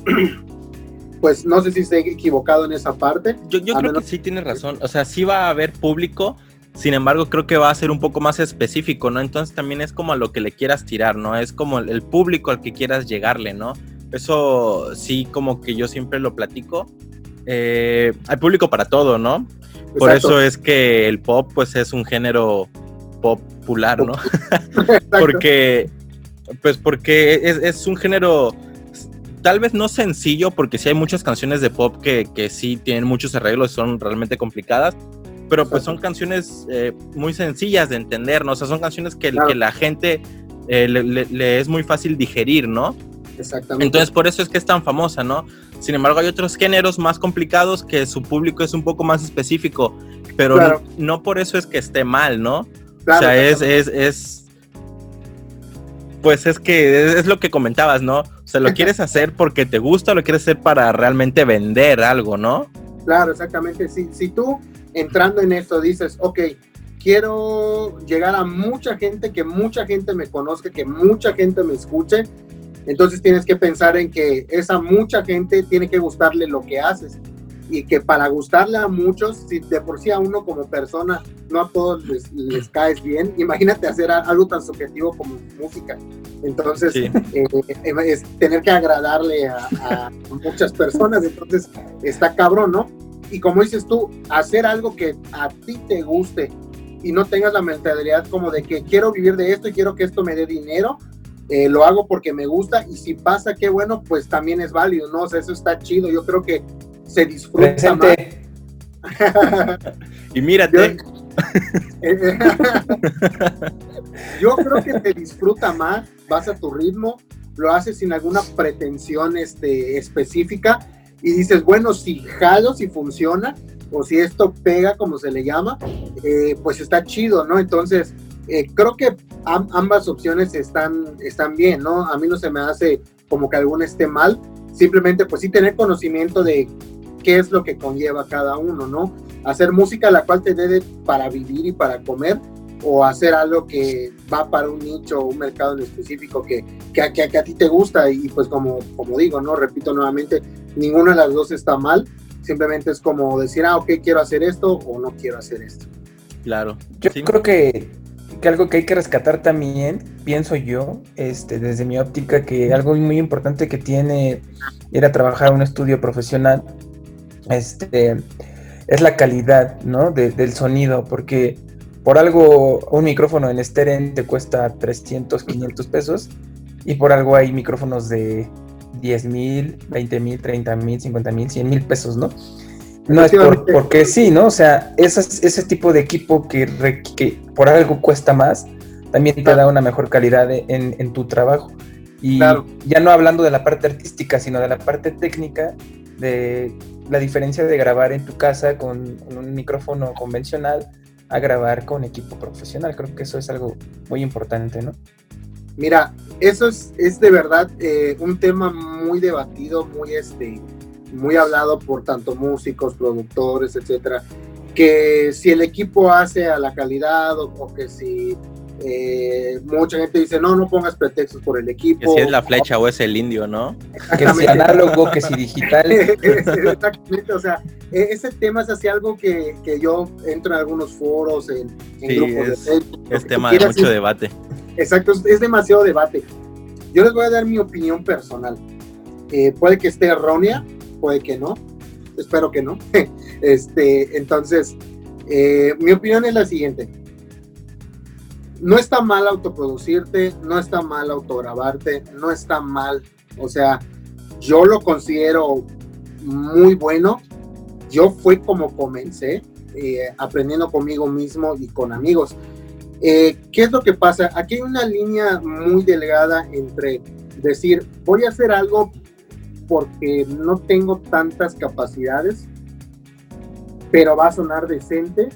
pues no sé si estoy equivocado en esa parte. Yo, yo creo que sí tienes razón, o sea, sí va a haber público, sin embargo, creo que va a ser un poco más específico, ¿no? Entonces también es como a lo que le quieras tirar, ¿no? Es como el, público al que quieras llegarle, ¿no? Eso sí, como que yo siempre lo platico. Eh, hay público para todo, ¿no? Por eso es que el pop, pues, es un género popular, ¿no? porque, pues, porque es, un género tal vez no sencillo, porque sí hay muchas canciones de pop que, que sí tienen muchos arreglos, son realmente complicadas, pero pues son canciones eh, muy sencillas de entender, ¿no? O sea, son canciones que, que la gente eh, le, es muy fácil digerir, ¿no? Exactamente. Entonces, por eso es que es tan famosa, ¿no? Sin embargo, hay otros géneros más complicados que su público es un poco más específico, pero no, por eso es que esté mal, ¿no? o sea, es, es, es, pues es que es, lo que comentabas, ¿no? O sea, lo quieres hacer porque te gusta, lo quieres hacer para realmente vender algo, ¿no? Claro, exactamente. Si, si tú entrando en esto dices, ok, quiero llegar a mucha gente, que mucha gente me conozca, que mucha gente me escuche, entonces tienes que pensar en que esa mucha gente tiene que gustarle lo que haces y que para gustarle a muchos, si de por sí a uno como persona no a todos les, caes bien, imagínate hacer algo tan subjetivo como música. Entonces, eh, es tener que agradarle a, muchas personas, entonces está cabrón, ¿no? Y como dices tú, hacer algo que a ti te guste y no tengas la mentalidad como de que quiero vivir de esto y quiero que esto me dé dinero, eh, lo hago porque me gusta y si pasa, qué bueno, pues también es válido, ¿no? O sea, eso está chido, yo creo que se disfruta más. y mírate. Yo, creo que te disfruta más, vas a tu ritmo, lo haces sin alguna pretensión este, específica y dices, bueno, si jalo, si funciona, o si esto pega, como se le llama, eh, pues está chido, ¿no? Entonces, eh, creo que ambas opciones están, están bien, ¿no? A mí no se me hace como que alguna esté mal, simplemente pues sí tener conocimiento de qué es lo que conlleva cada uno, ¿no? Hacer música la cual te dé para vivir y para comer, o hacer algo que va para un nicho o un mercado en específico que, que, que, a ti te gusta y pues como, como digo, ¿no? Repito nuevamente, ninguna de las dos está mal, simplemente es como decir, ah, ok, quiero hacer esto o no quiero hacer esto. Claro. Yo creo que, que, algo que hay que rescatar también, pienso yo, este, desde mi óptica, que algo muy importante que tiene ir a trabajar en un estudio profesional, este, es la calidad, ¿no? del sonido, porque por algo un micrófono en Steren te cuesta 300, 500 pesos y por algo hay micrófonos de 10 mil, 20 mil, 30 mil, 50 mil, 100 mil pesos, ¿no? No es porque sí, ¿no? O sea, ese tipo de equipo que, que por algo cuesta más, también te da una mejor calidad en, tu trabajo. Y ya no hablando de la parte artística, sino de la parte técnica, de la diferencia de grabar en tu casa con, un micrófono convencional a grabar con equipo profesional. Creo que eso es algo muy importante, ¿no? Mira, eso es, es de verdad eh, un tema muy debatido, muy, este, muy hablado por tanto músicos, productores, etcétera, que si el equipo hace a la calidad o, que si eh, mucha gente dice, no, no pongas pretextos por el equipo. Que si es la flecha o es el indio, ¿no? Que si análogo, que si digital. Exactamente, o sea, e, ese tema es así algo que, que yo entro en algunos foros, en, grupos es, de Es tema de mucho debate. Exacto, es, demasiado debate. Yo les voy a dar mi opinión personal. Eh, puede que esté errónea, puede que no. Espero que no. este, entonces, eh, mi opinión es la siguiente. No está mal autoproducirte, no está mal autograbarte, no está mal. O sea, yo lo considero muy bueno. Yo fue como comencé, eh, aprendiendo conmigo mismo y con amigos. Eh, ¿Qué es lo que pasa? Aquí hay una línea muy delgada entre decir, voy a hacer algo porque no tengo tantas capacidades, pero va a sonar decente,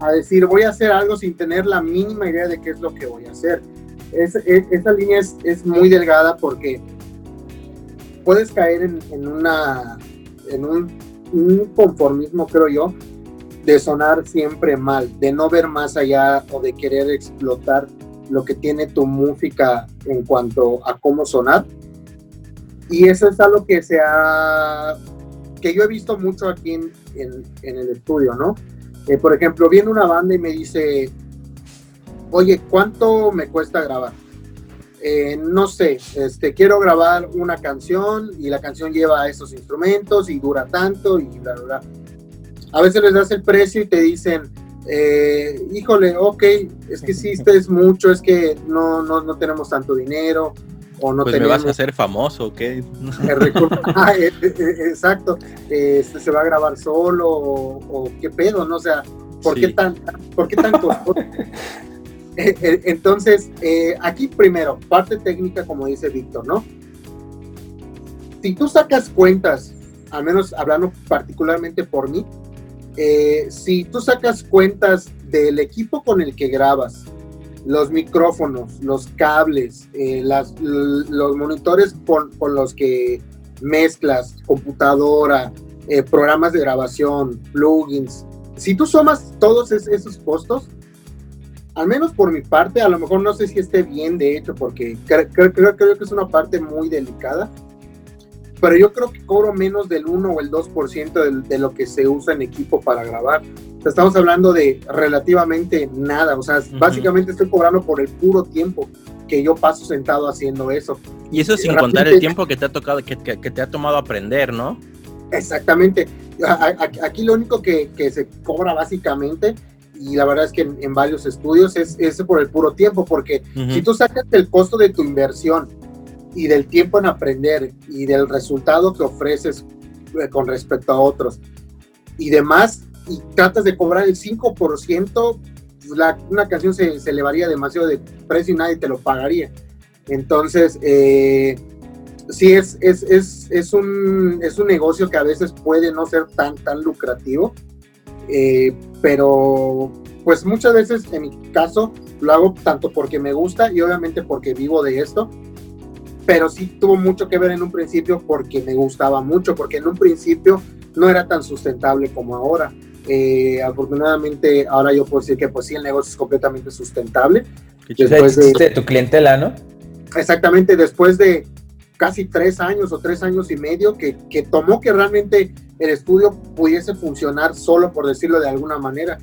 a decir, voy a hacer algo sin tener la mínima idea de qué es lo que voy a hacer. Es, esa línea es, muy delgada porque puedes caer en un conformismo, creo yo, de sonar siempre mal, de no ver más allá o de querer explotar lo que tiene tu música en cuanto a cómo sonar. Y eso es algo que se ha, que yo he visto mucho aquí en, en, el estudio, ¿no? Eh, por ejemplo, viene una banda y me dice, oye, ¿cuánto me cuesta grabar? Eh, no sé, este, quiero grabar una canción y la canción lleva esos instrumentos y dura tanto y bla, bla, bla a veces les das el precio y te dicen, eh, híjole, ok, es que sí, este es mucho, es que no, no, no tenemos tanto dinero, o no pues me vas a hacer famoso, ¿ok? Ah, eh, eh, exacto, este, se va a grabar solo, o, qué pedo, ¿no? O sea, ¿por qué tan, ¿por qué tan costoso? Entonces, aquí primero, parte técnica, como dice Víctor, ¿no? Si tú sacas cuentas, al menos hablando particularmente por mí, eh, si tú sacas cuentas del equipo con el que grabas, los micrófonos, los cables, eh, los monitores con, los que mezclas, computadora, eh, programas de grabación, plugins, si tú sumas todos esos costos, al menos por mi parte, a lo mejor no sé si esté bien de hecho, porque creo, creo que es una parte muy delicada, pero yo creo que cobro menos del 1 o el 2% de, de lo que se usa en equipo para grabar. estamos hablando de relativamente nada, o sea, básicamente estoy cobrando por el puro tiempo que yo paso sentado haciendo eso. Y eso sin contar el tiempo que te ha tocado, que, que, te ha tomado aprender, ¿no? Exactamente. Aquí lo único que, que se cobra básicamente y la verdad es que en, varios estudios es, es, por el puro tiempo, porque si tú sacas el costo de tu inversión y del tiempo en aprender y del resultado que ofreces eh, con respecto a otros y demás, y tratas de cobrar el 5%, pues la, una canción se, se, elevaría demasiado de precio y nadie te lo pagaría. Entonces, eh, sí, es, es, es, es, un, es un negocio que a veces puede no ser tan, tan lucrativo, eh, pero pues muchas veces en mi caso lo hago tanto porque me gusta y obviamente porque vivo de esto, pero sí tuvo mucho que ver en un principio porque me gustaba mucho, porque en un principio no era tan sustentable como ahora. Eh, afortunadamente ahora yo puedo decir que pues sí el negocio es completamente sustentable. Después de, tu clientela, ¿no? Exactamente, después de casi tres años o tres años y medio que, que tomó que realmente el estudio pudiese funcionar solo, por decirlo de alguna manera.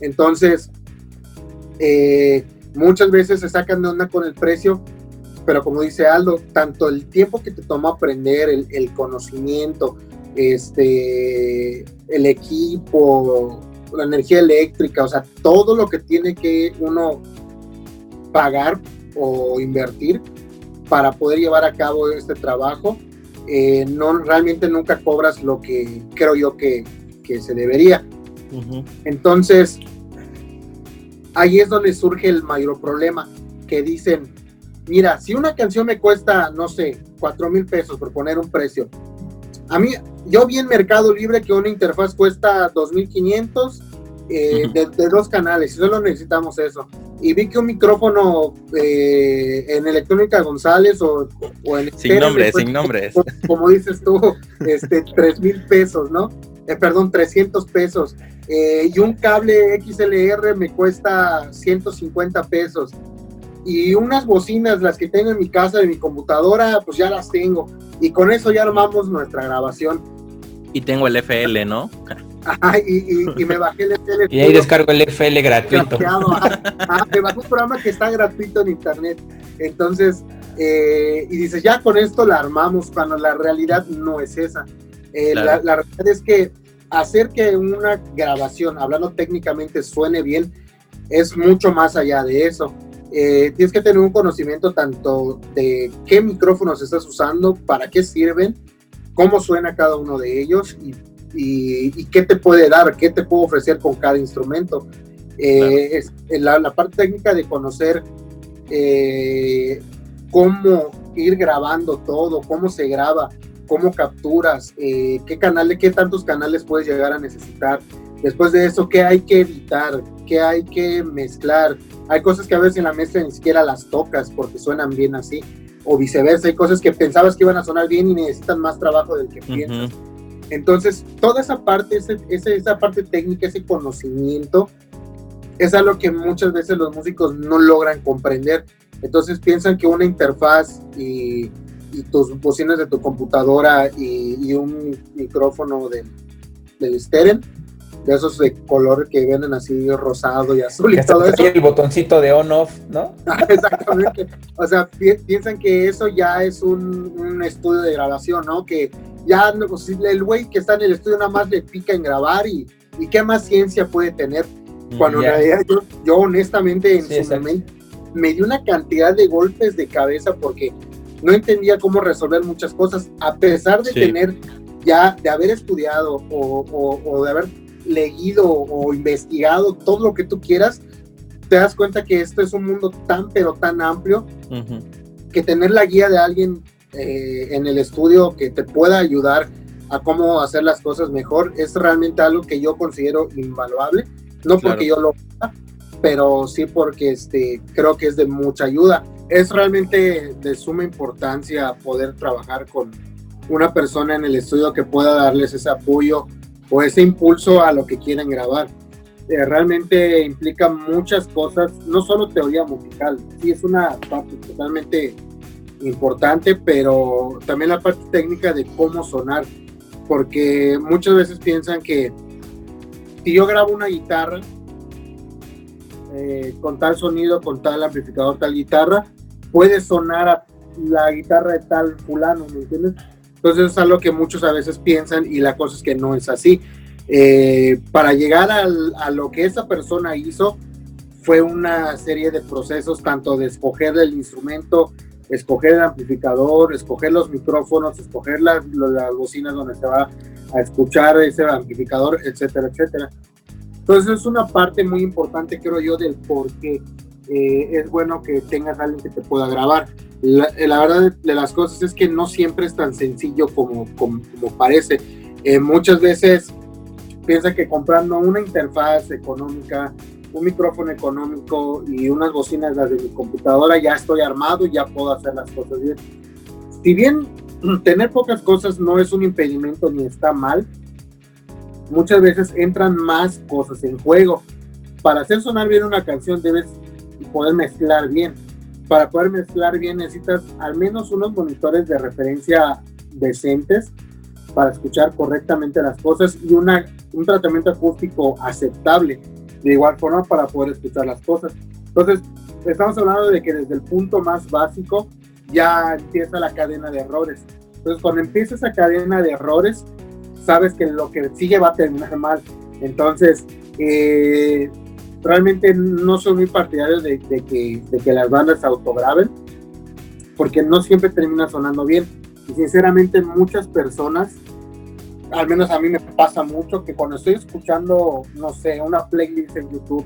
Entonces, eh, muchas veces se sacan de onda con el precio, pero como dice Aldo, tanto el tiempo que te toma aprender, el, conocimiento, este, el equipo, la energía eléctrica, o sea, todo lo que tiene que uno pagar o invertir para poder llevar a cabo este trabajo, eh, no realmente nunca cobras lo que creo yo que, que se debería. Entonces, ahí es donde surge el mayor problema, que dicen, mira, si una canción me cuesta, no sé, cuatro mil pesos por poner un precio, a mí, yo vi en Mercado Libre que una interfaz cuesta 2.500 eh, de, dos canales, y solo necesitamos eso. Y vi que un micrófono eh, en Electrónica González o, en... Sin nombres, sin nombres. Como, dices tú, este, 3 mil pesos, ¿no? Eh, perdón, 300 pesos. y un cable XLR me cuesta 150 pesos. Y unas bocinas, las que tengo en mi casa, de mi computadora, pues ya las tengo. Y con eso ya armamos nuestra grabación. Y tengo el FL, ¿no? y, me bajé el FL. Y ahí descargo el FL gratuito. me bajé un programa que está gratuito en internet. Entonces, eh, y dices, ya con esto la armamos, cuando la realidad no es esa. Eh, la, realidad es que hacer que una grabación, hablando técnicamente, suene bien, es mucho más allá de eso. Eh, tienes que tener un conocimiento tanto de qué micrófonos estás usando, para qué sirven, cómo suena cada uno de ellos y y, qué te puede dar, qué te puede ofrecer con cada instrumento. Eh, es la, parte técnica de conocer eh, cómo ir grabando todo, cómo se graba, cómo capturas, eh, qué canales, qué tantos canales puedes llegar a necesitar. Después de eso, qué hay que editar, qué hay que mezclar. Hay cosas que a veces en la mezcla ni siquiera las tocas porque suenan bien así, o viceversa. Hay cosas que pensabas que iban a sonar bien y necesitan más trabajo del que piensas. Entonces, toda esa parte, esa parte técnica, ese conocimiento, es algo que muchas veces los músicos no logran comprender. Entonces piensan que una interfaz y, tus bocinas de tu computadora y, un micrófono del, del Steren, de esos de color que venden así rosado y azul y todo eso. el botoncito de on-off, ¿no? Exactamente. O sea, piensan que eso ya es un, un estudio de grabación, ¿no? Que ya pues, el güey que está en el estudio nada más le pica en grabar y, y qué más ciencia puede tener. Cuando en realidad yo, honestamente en su momento me dio una cantidad de golpes de cabeza porque no entendía cómo resolver muchas cosas, a pesar de tener ya, de haber estudiado o, o, de haber leído o investigado todo lo que tú quieras, te das cuenta que esto es un mundo tan pero tan amplio que tener la guía de alguien eh, en el estudio que te pueda ayudar a cómo hacer las cosas mejor es realmente algo que yo considero invaluable, no porque yo lo haga, pero sí porque este, creo que es de mucha ayuda. Es realmente de suma importancia poder trabajar con una persona en el estudio que pueda darles ese apoyo o ese impulso a lo que quieren grabar. Eh, realmente implica muchas cosas, no solo teoría musical, sí es una parte totalmente importante, pero también la parte técnica de cómo sonar, porque muchas veces piensan que si yo grabo una guitarra eh, con tal sonido, con tal amplificador, tal guitarra, puede sonar a la guitarra de tal fulano, ¿me entiendes? Entonces es algo que muchos a veces piensan y la cosa es que no es así. Eh, para llegar a lo que esa persona hizo, fue una serie de procesos, tanto de escoger el instrumento, escoger el amplificador, escoger los micrófonos, escoger las, las bocinas donde se va a escuchar ese amplificador, etcétera, etcétera. Entonces es una parte muy importante, creo yo, del por qué eh, es bueno que tengas alguien que te pueda grabar. La, eh, verdad de las cosas es que no siempre es tan sencillo como, como, parece. Eh, muchas veces piensa que comprando una interfaz económica, un micrófono económico y unas bocinas las de mi computadora ya estoy armado y ya puedo hacer las cosas bien. Si bien tener pocas cosas no es un impedimento ni está mal, muchas veces entran más cosas en juego. Para hacer sonar bien una canción debes poder mezclar bien. Para poder mezclar bien necesitas al menos unos monitores de referencia decentes para escuchar correctamente las cosas y una, un tratamiento acústico aceptable de igual forma para poder escuchar las cosas. Entonces, estamos hablando de que desde el punto más básico ya empieza la cadena de errores. Entonces, cuando empieza esa cadena de errores, sabes que lo que sigue va a terminar mal. Entonces, eh, realmente no soy muy partidario de, que, de que las bandas autograben, porque no siempre termina sonando bien. Y sinceramente muchas personas, al menos a mí me pasa mucho, que cuando estoy escuchando, no sé, una playlist en YouTube,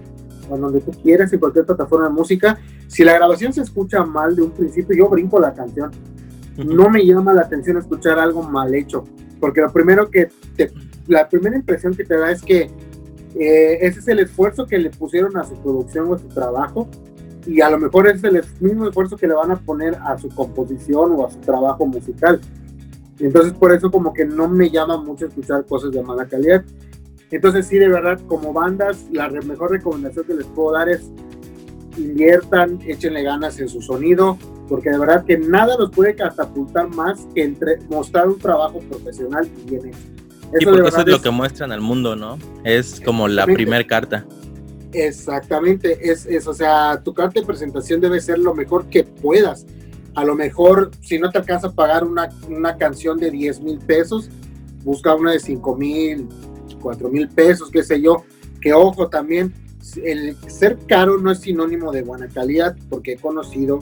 o donde tú quieras, en cualquier plataforma de música, si la grabación se escucha mal de un principio, yo brinco la canción. No me llama la atención escuchar algo mal hecho, porque lo primero que te, la primera impresión que te da es que eh, ese es el esfuerzo que le pusieron a su producción o a su trabajo y a lo mejor es el mismo esfuerzo que le van a poner a su composición o a su trabajo musical. Entonces por eso como que no me llama mucho escuchar cosas de mala calidad. Entonces sí, de verdad, como bandas, la mejor recomendación que les puedo dar es inviertan, échenle ganas en su sonido, porque de verdad que nada los puede catapultar más que entre, mostrar un trabajo profesional y bien hecho. Sí, porque eso es lo que muestran al mundo, ¿no? Es como la primera carta. Exactamente, es, es, o sea, tu carta de presentación debe ser lo mejor que puedas. A lo mejor, si no te alcanza a pagar una, una canción de 10 mil pesos, busca una de 5 mil, 4 mil pesos, qué sé yo. Que ojo también, el ser caro no es sinónimo de buena calidad, porque he conocido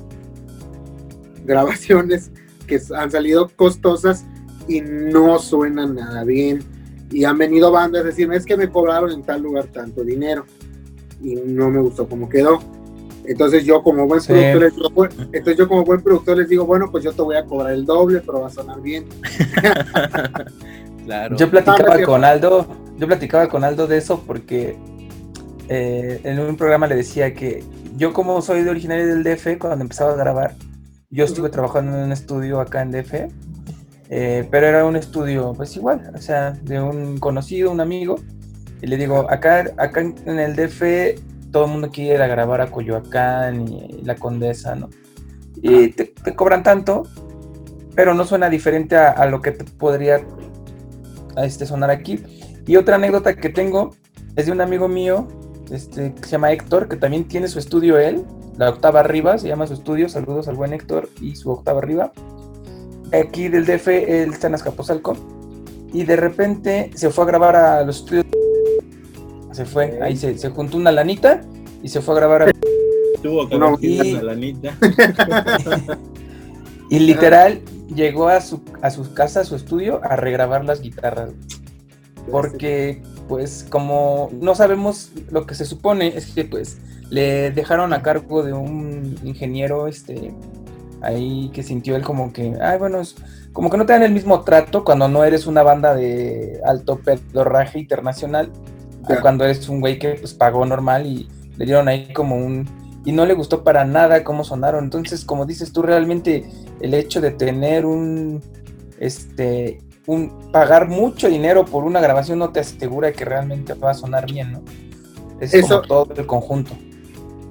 grabaciones que han salido costosas y no suena nada bien. Y han venido bandas a decirme, es que me cobraron en tal lugar tanto dinero y no me gustó cómo quedó. Entonces yo como buen productor les digo, entonces yo como buen productor les digo, bueno, pues yo te voy a cobrar el doble, pero va a sonar bien. claro. Yo platicaba con Aldo, yo platicaba con Aldo de eso porque eh, en un programa le decía que yo como soy de originario del DF, cuando empezaba a grabar, yo estuve trabajando en un estudio acá en DF eh, pero era un estudio, pues igual, o sea, de un conocido, un amigo. Y le digo, acá, acá en el DF todo el mundo quiere ir a grabar a Coyoacán y la Condesa, ¿no? Y te, cobran tanto, pero no suena diferente a, lo que te podría este, sonar aquí. Y otra anécdota que tengo es de un amigo mío, este, que se llama Héctor, que también tiene su estudio él, la octava arriba, se llama su estudio, saludos al buen Héctor y su octava arriba aquí del DF, él está en Azcapotzalco, y de repente se fue a grabar a los estudios. Se fue, ahí se, se juntó una lanita y se fue a grabar a... Tuvo que no, y... lanita. y literal llegó a su, a su casa, a su estudio, a regrabar las guitarras. Porque, pues, como no sabemos lo que se supone, es que, pues, le dejaron a cargo de un ingeniero, este, ahí que sintió él como que, ay, bueno, es, como que no te dan el mismo trato cuando no eres una banda de alto pedorraje internacional, cuando eres un güey que pues pagó normal y le dieron ahí como un... Y no le gustó para nada cómo sonaron. Entonces, como dices tú, realmente el hecho de tener un, este, un, pagar mucho dinero por una grabación no te asegura que realmente va a sonar bien, ¿no? Es Eso, como todo el conjunto.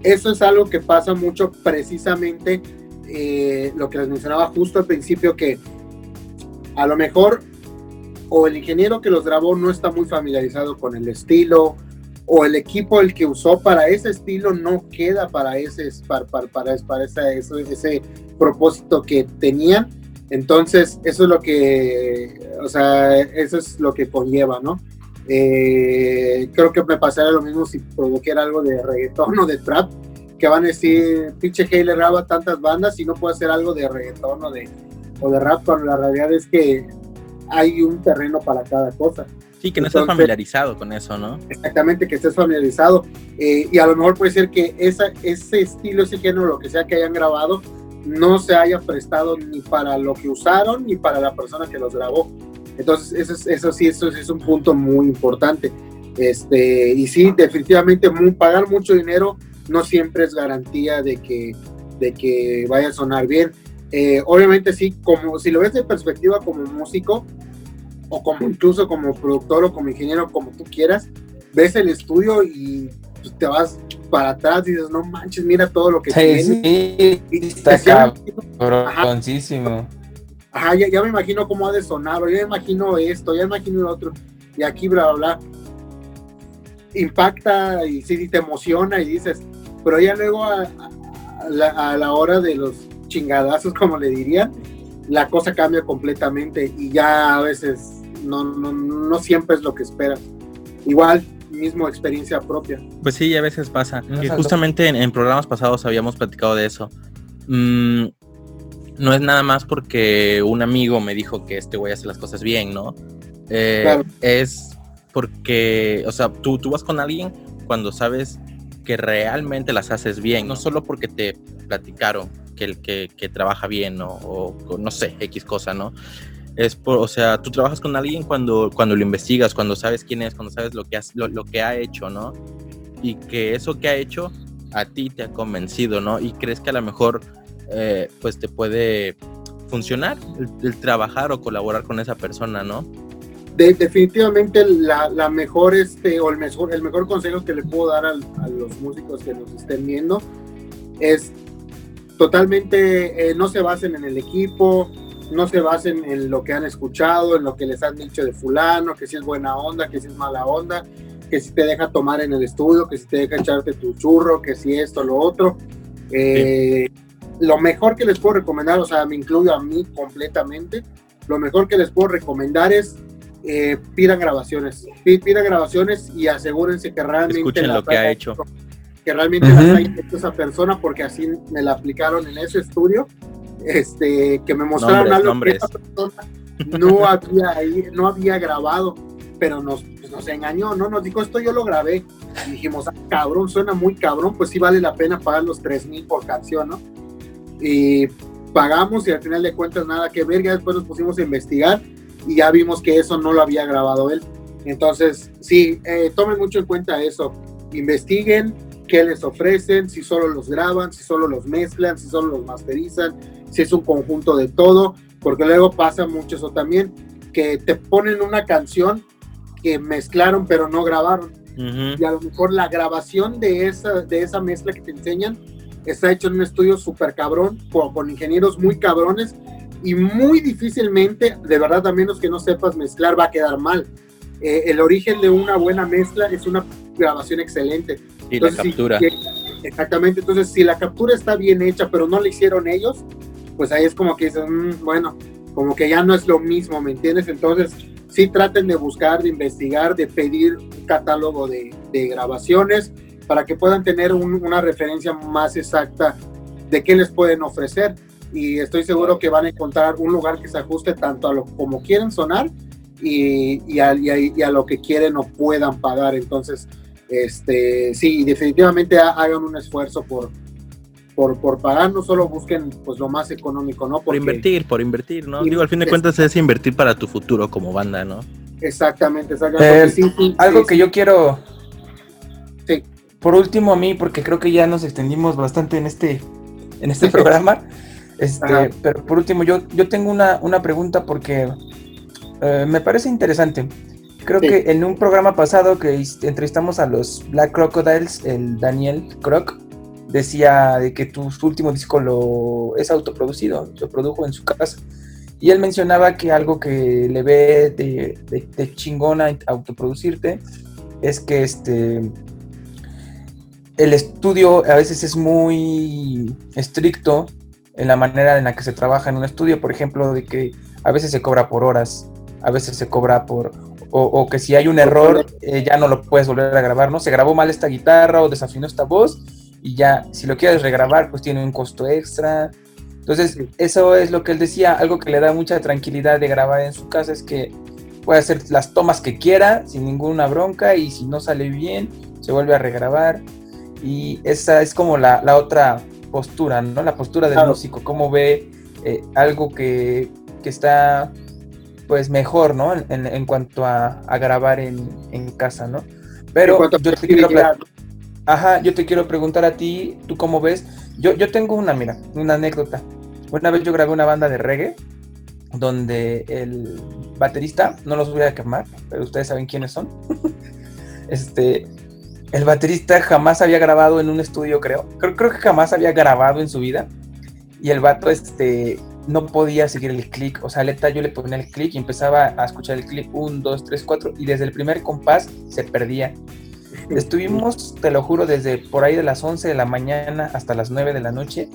Eso es algo que pasa mucho precisamente eh, lo que les mencionaba justo al principio, que a lo mejor o el ingeniero que los grabó no está muy familiarizado con el estilo, o el equipo el que usó para ese estilo no queda para ese, para, para, para, ese, ese propósito que tenían. Entonces, eso es lo que, o sea, eso es lo que conlleva, ¿no? Eh, creo que me pasaría lo mismo si provocara algo de reggaetón o de trap, que van a decir, pinche Hey le graba tantas bandas y no puede hacer algo de reggaetón o de, o de rap, cuando la realidad es que hay un terreno para cada cosa. Sí, que no estés familiarizado con eso, ¿no? Exactamente, que estés familiarizado. Eh, y a lo mejor puede ser que esa, ese estilo, ese género, lo que sea que hayan grabado, no se haya prestado ni para lo que usaron ni para la persona que los grabó. Entonces, eso, eso sí, eso, es un punto muy importante. Este, y sí, definitivamente pagar mucho dinero no siempre es garantía de que, de que vaya a sonar bien. Eh, obviamente sí, como si lo ves de perspectiva como músico, o como incluso como productor o como ingeniero, como tú quieras, ves el estudio y pues, te vas para atrás y dices, no manches, mira todo lo que sí, tiene. Sí, está cabroncísimo. Ajá, ya, me imagino cómo ha de sonar, o ya me imagino esto, ya me imagino lo otro, y aquí bla, bla, bla. Impacta y sí, te emociona y dices, pero ya luego a, la, hora de los chingadazos, como le diría, la cosa cambia completamente y ya a veces no, no, no siempre es lo que esperas. Igual, mismo experiencia propia. Pues sí, a veces pasa. y justamente en, programas pasados habíamos platicado de eso. Mm, no es nada más porque un amigo me dijo que este güey hace las cosas bien, ¿no? Eh, es porque, o sea, tú, tú vas con alguien cuando sabes que realmente las haces bien, no solo porque te platicaron que el que, que trabaja bien ¿no? o, no sé, X cosa, ¿no? Es por, o sea, tú trabajas con alguien cuando, cuando lo investigas, cuando sabes quién es, cuando sabes lo que, has, lo, que ha hecho, ¿no? Y que eso que ha hecho a ti te ha convencido, ¿no? Y crees que a lo mejor eh, pues te puede funcionar el, trabajar o colaborar con esa persona, ¿no? Definitivamente la, mejor este o el mejor el mejor consejo que le puedo dar a los músicos que nos estén viendo es totalmente eh, no se basen en el equipo no se basen en lo que han escuchado en lo que les han dicho de fulano que si es buena onda que si es mala onda que si te deja tomar en el estudio que si te deja echarte tu churro que si esto lo otro. Eh, lo mejor que les puedo recomendar, o sea, me incluyo a mí completamente, lo mejor que les puedo recomendar es eh, pidan grabaciones, pidan grabaciones y asegúrense que realmente escuchen lo que ha hecho, que realmente las ha hecho esa persona, porque así me la aplicaron en ese estudio, este, que me mostraron algo que esa persona no había no había grabado, pero nos, pues, nos engañó, ¿no? Nos dijo, esto yo lo grabé. Y dijimos, ah, cabrón, suena muy cabrón, pues sí vale la pena pagar los tres mil por canción, ¿no? y pagamos y al final de cuentas nada que ver, ya después nos pusimos a investigar y ya vimos que eso no lo había grabado él. Entonces, sí, eh, tomen mucho en cuenta eso, investiguen qué les ofrecen, si solo los graban, si solo los mezclan, si solo los masterizan, si es un conjunto de todo, porque luego pasa mucho eso también, que te ponen una canción que mezclaron pero no grabaron. Y a lo mejor la grabación de esa, de esa mezcla que te enseñan está hecho en un estudio súper cabrón, con, ingenieros muy cabrones y muy difícilmente, de verdad, a menos que no sepas mezclar, va a quedar mal. Eh, el origen de una buena mezcla es una grabación excelente. Y la captura. exactamente, entonces si la captura está bien hecha, pero no la hicieron ellos, pues ahí es como que dicen, mm, bueno, como que ya no es lo mismo, ¿me entiendes? Entonces, sí traten de buscar, de investigar, de pedir un catálogo de, de grabaciones, para que puedan tener una referencia más exacta de qué les pueden ofrecer. Y estoy seguro que van a encontrar un lugar que se ajuste tanto a lo como quieren sonar y, y, a, y, a, lo que quieren o puedan pagar. Entonces, este, sí, definitivamente hagan un esfuerzo por, por, por, pagar, no solo busquen pues lo más económico, ¿no? por invertir, por invertir, ¿no? Digo, al fin de cuentas es invertir para tu futuro como banda, ¿no? Exactamente, exactamente. Eh, algo que yo quiero sí por último a mí, porque creo que ya nos extendimos bastante en este, en este programa, este, pero por último yo, yo tengo una, una pregunta porque eh, me parece interesante. Creo que en un programa pasado que entrevistamos a los Black Crocodiles, el Daniel Croc decía de que tu último disco lo es autoproducido, lo produjo en su casa. Y él mencionaba que algo que le ve de, de, de chingona autoproducirte es que este el estudio a veces es muy estricto en la manera en la que se trabaja en un estudio, por ejemplo, de que a veces se cobra por horas, a veces se cobra por o, que si hay un error eh, ya no lo puedes volver a grabar, ¿no? Se grabó mal esta guitarra o desafinó esta voz y ya si lo quieres regrabar pues tiene un costo extra. Entonces eso es lo que él decía, algo que le da mucha tranquilidad de grabar en su casa es que puede hacer las tomas que quiera sin ninguna bronca y si no sale bien se vuelve a regrabar y esa es como la, otra postura, ¿no? La postura del músico, cómo ve eh, algo que, que está pues mejor, ¿no? En, en cuanto a, a grabar en, en, casa, ¿no? Pero yo te, quiero Ajá, yo te quiero preguntar a ti, ¿tú cómo ves? Yo, yo tengo una, mira, una anécdota. Una vez yo grabé una banda de reggae donde el baterista, no los voy a quemar, pero ustedes saben quiénes son. este, el baterista jamás había grabado en un estudio, creo. creo. Creo que jamás había grabado en su vida. Y el vato, este, no podía seguir el clic. O sea, aleta yo le ponía el clic y empezaba a escuchar el clic 1, 2, 3, 4 y desde el primer compás se perdía. Estuvimos, te lo juro, desde por ahí de las 11 de la mañana hasta las 9 de la noche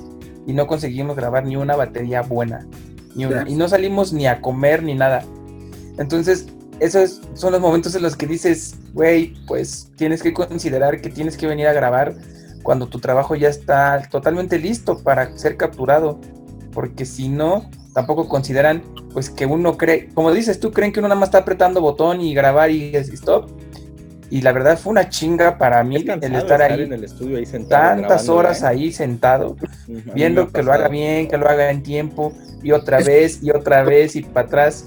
y no conseguimos grabar ni una batería buena. Ni una. Y no salimos ni a comer ni nada. Entonces, esos son los momentos en los que dices, güey, pues tienes que considerar que tienes que venir a grabar cuando tu trabajo ya está totalmente listo para ser capturado porque si no, tampoco consideran pues que uno cree, como dices tú, creen que uno nada más está apretando botón y grabar y, stop. Y la verdad fue una chinga para mí el estar, ahí, en el estudio ahí sentado, tantas horas ¿eh? ahí sentado, viendo que lo haga bien, que lo haga en tiempo, y otra vez, y otra vez, y para atrás.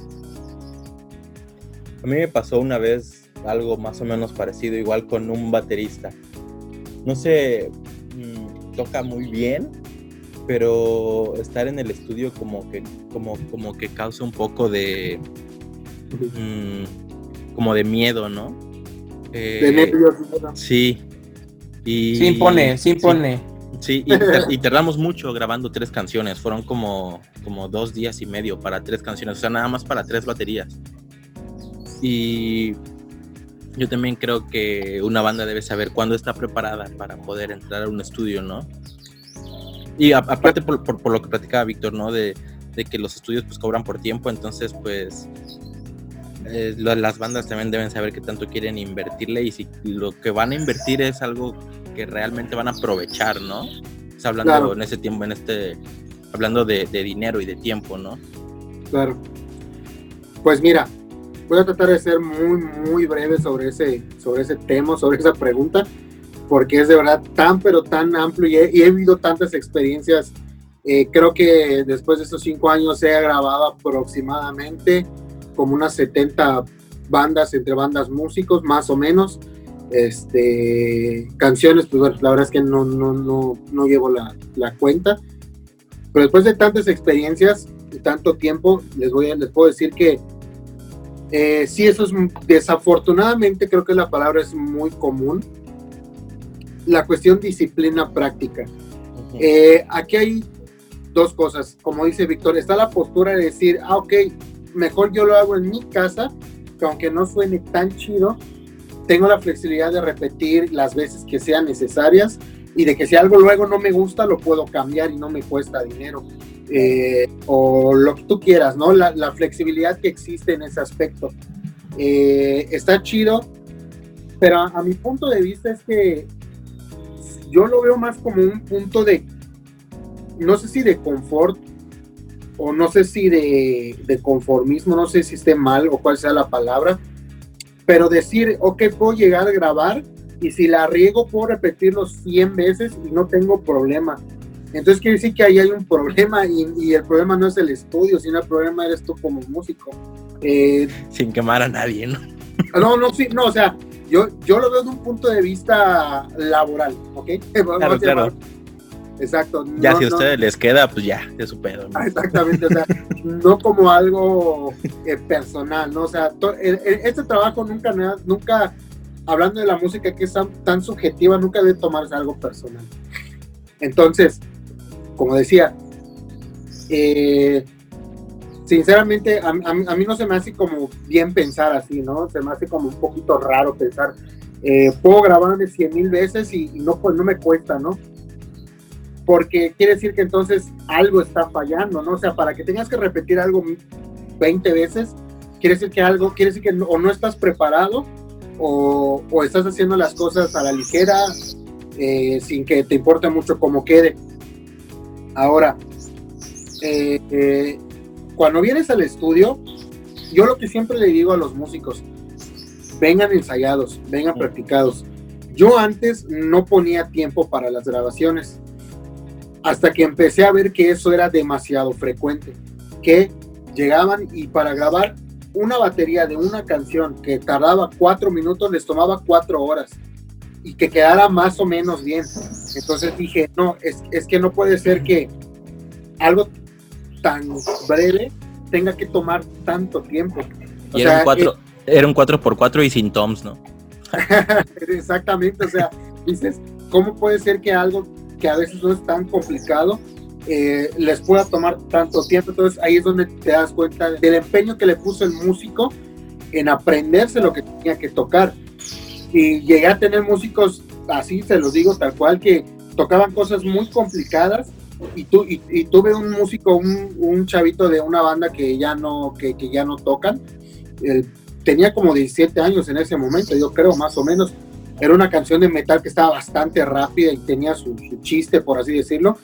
A mí me pasó una vez algo más o menos parecido, igual con un baterista. No sé, mm, toca muy bien, pero estar en el estudio como que, como, como que causa un poco de, mm, como de miedo, ¿no? Eh, sí. Y, sí impone, sí impone. Sí, y, tardamos mucho grabando tres canciones, fueron como, como dos días y medio para tres canciones, o sea, nada más para tres baterías. Y yo también creo que una banda debe saber cuándo está preparada para poder entrar a un estudio, ¿no? Y aparte por, por, lo que platicaba Víctor, ¿no? De, de, que los estudios pues cobran por tiempo, entonces pues eh, las bandas también deben saber qué tanto quieren invertirle y si lo que van a invertir es algo que realmente van a aprovechar, ¿no? Está hablando en ese tiempo, en este, hablando de, de dinero y de tiempo, ¿no? Claro. Pues mira, voy a tratar de ser muy, muy breve sobre ese, sobre ese tema, sobre esa pregunta porque es de verdad tan, pero tan amplio y he, vivido tantas experiencias. Eh, creo que después de estos cinco años he grabado aproximadamente como unas 70 bandas, entre bandas músicos, más o menos. Este, canciones, pues bueno, la verdad es que no, no, no, no llevo la, la cuenta. Pero después de tantas experiencias y tanto tiempo, les, voy a, les puedo decir que eh, sí, eso es desafortunadamente, creo que la palabra es muy común la cuestión disciplina práctica. Eh, aquí hay dos cosas, como dice Víctor, está la postura de decir, ah, ok, mejor yo lo hago en mi casa, que aunque no suene tan chido, tengo la flexibilidad de repetir las veces que sean necesarias y de que si algo luego no me gusta, lo puedo cambiar y no me cuesta dinero. Eh, o lo que tú quieras, ¿no? La, flexibilidad que existe en ese aspecto. Eh, está chido, pero a, mi punto de vista es que yo lo veo más como un punto de, no sé si de confort o no sé si de, conformismo, no sé si esté mal o cuál sea la palabra, pero decir, ok, puedo llegar a grabar y si la riego puedo repetirlo 100 veces y no tengo problema. Entonces quiere decir que ahí hay un problema y, el problema no es el estudio, sino el problema eres tú como músico. Eh, Sin quemar a nadie, ¿no? No, no, sí, no, o sea, yo, yo lo veo de un punto de vista laboral, ¿ok? Claro, claro. Exacto. Ya si a ustedes les queda, pues ya, es su pedo. ¿no? Exactamente, o sea, no como algo eh, personal, ¿no? O sea, este trabajo nunca, nunca, hablando de la música que es tan, subjetiva, nunca debe tomarse algo personal. Entonces, como decía, eh, sinceramente, a, mí no se me hace como bien pensar así, ¿no? Se me hace como un poquito raro pensar, eh, puedo grabarme cien mil veces y, no, pues, me cuesta, ¿no? Porque quiere decir que entonces algo está fallando, ¿no? O sea, para que tengas que repetir algo 20 veces, quiere decir que algo, quiere decir que o no estás preparado o, o, estás haciendo las cosas a la ligera eh, sin que te importe mucho cómo quede. Ahora, eh, eh, cuando vienes al estudio, yo lo que siempre le digo a los músicos, vengan ensayados, vengan practicados. Yo antes no ponía tiempo para las grabaciones, hasta que empecé a ver que eso era demasiado frecuente, que llegaban y para grabar una batería de una canción que tardaba cuatro minutos les tomaba cuatro horas y que quedara más o menos bien. Entonces dije, no, es, es que no puede ser que algo tan breve tenga que tomar tanto tiempo. y era, un cuatro, eh, era un 4x4 y sin toms, ¿no? Exactamente, o sea, dices, ¿cómo puede ser que algo que a veces no es tan complicado eh, les pueda tomar tanto tiempo? Entonces ahí es donde te das cuenta del empeño que le puso el músico en aprenderse lo que tenía que tocar. Y llegué a tener músicos así, se los digo tal cual, que tocaban cosas muy complicadas y, tu, y, tuve un músico, un, un, chavito de una banda que ya no, que, que ya no tocan. tenía como 17 años en ese momento, yo creo, más o menos. Era una canción de metal que estaba bastante rápida y tenía su, su chiste, por así decirlo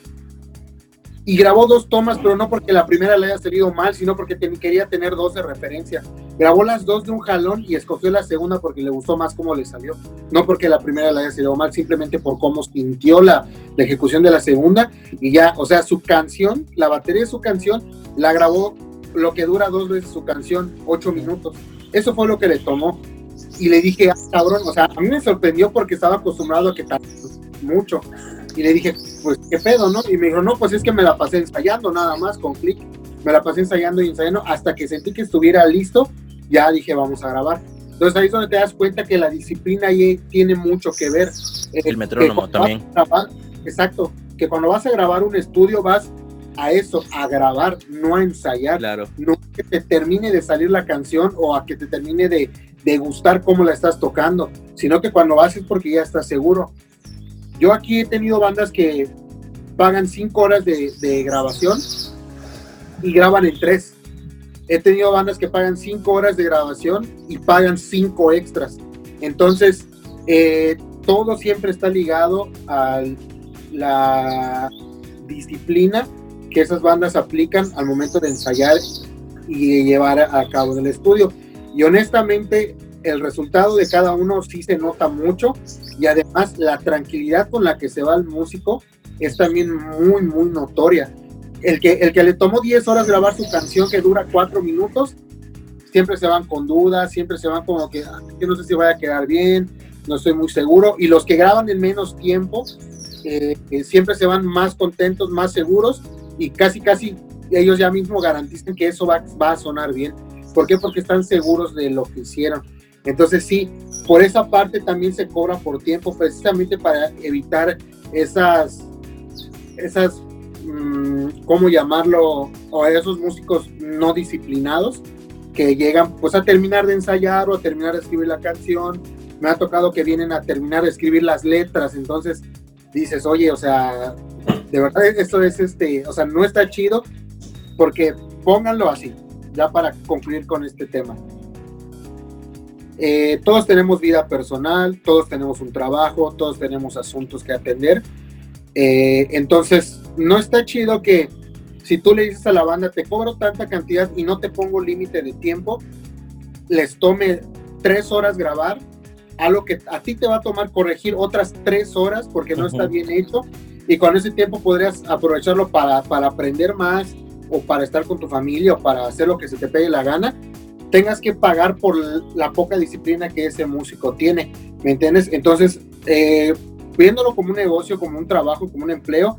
y grabó dos tomas, pero no porque la primera le haya salido mal, sino porque quería tener dos de referencia. Grabó las dos de un jalón y escogió la segunda porque le gustó más cómo le salió. No porque la primera le haya salido mal, simplemente por cómo sintió la, la ejecución de la segunda. Y ya, o sea, su canción, la batería de su canción, la grabó lo que dura dos veces su canción, ocho minutos. Eso fue lo que le tomó. Y le dije, ah, cabrón, o sea, a mí me sorprendió porque estaba acostumbrado a que mucho. Y le dije, pues, ¿qué pedo, no? Y me dijo, no, pues es que me la pasé ensayando nada más con clic. Me la pasé ensayando y ensayando hasta que sentí que estuviera listo. Ya dije, vamos a grabar. Entonces ahí es donde te das cuenta que la disciplina ahí tiene mucho que ver. El metrónomo también. exacto, que cuando vas a grabar un estudio vas a eso, a grabar, no a ensayar. Claro. No que te termine de salir la canción o a que te termine de, de gustar cómo la estás tocando, sino que cuando vas es porque ya estás seguro. Yo aquí he tenido bandas que pagan cinco horas de, grabación y graban en tres. He tenido bandas que pagan cinco horas de grabación y pagan cinco extras. Entonces, eh, todo siempre está ligado a la disciplina que esas bandas aplican al momento de ensayar y llevar a cabo el estudio. Y honestamente, el resultado de cada uno sí se nota mucho y además la tranquilidad con la que se va el músico es también muy, muy notoria. El que, el que le tomó 10 horas grabar su canción que dura 4 minutos, siempre se van con dudas, siempre se van como que, ah, yo no sé si vaya a quedar bien, no estoy muy seguro. Y los que graban en menos tiempo, eh, eh, siempre se van más contentos, más seguros y casi, casi ellos ya mismo garantizan que eso va, va a sonar bien. ¿Por qué? Porque están seguros de lo que hicieron. Entonces sí, por esa parte también se cobra por tiempo, precisamente para evitar esas, esas, mm, ¿cómo llamarlo? O esos músicos no disciplinados que llegan pues a terminar de ensayar o a terminar de escribir la canción. Me ha tocado que vienen a terminar de escribir las letras, entonces dices, oye, o sea, de verdad esto es este, o sea, no está chido porque pónganlo así, ya para concluir con este tema. Eh, todos tenemos vida personal, todos tenemos un trabajo, todos tenemos asuntos que atender. Eh, entonces, no está chido que si tú le dices a la banda, te cobro tanta cantidad y no te pongo límite de tiempo, les tome tres horas grabar, a lo que a ti te va a tomar corregir otras tres horas porque no está bien hecho y con ese tiempo podrías aprovecharlo para, para aprender más o para estar con tu familia o para hacer lo que se te pegue la gana tengas que pagar por la poca disciplina que ese músico tiene, ¿me entiendes? Entonces, eh, viéndolo como un negocio, como un trabajo, como un empleo,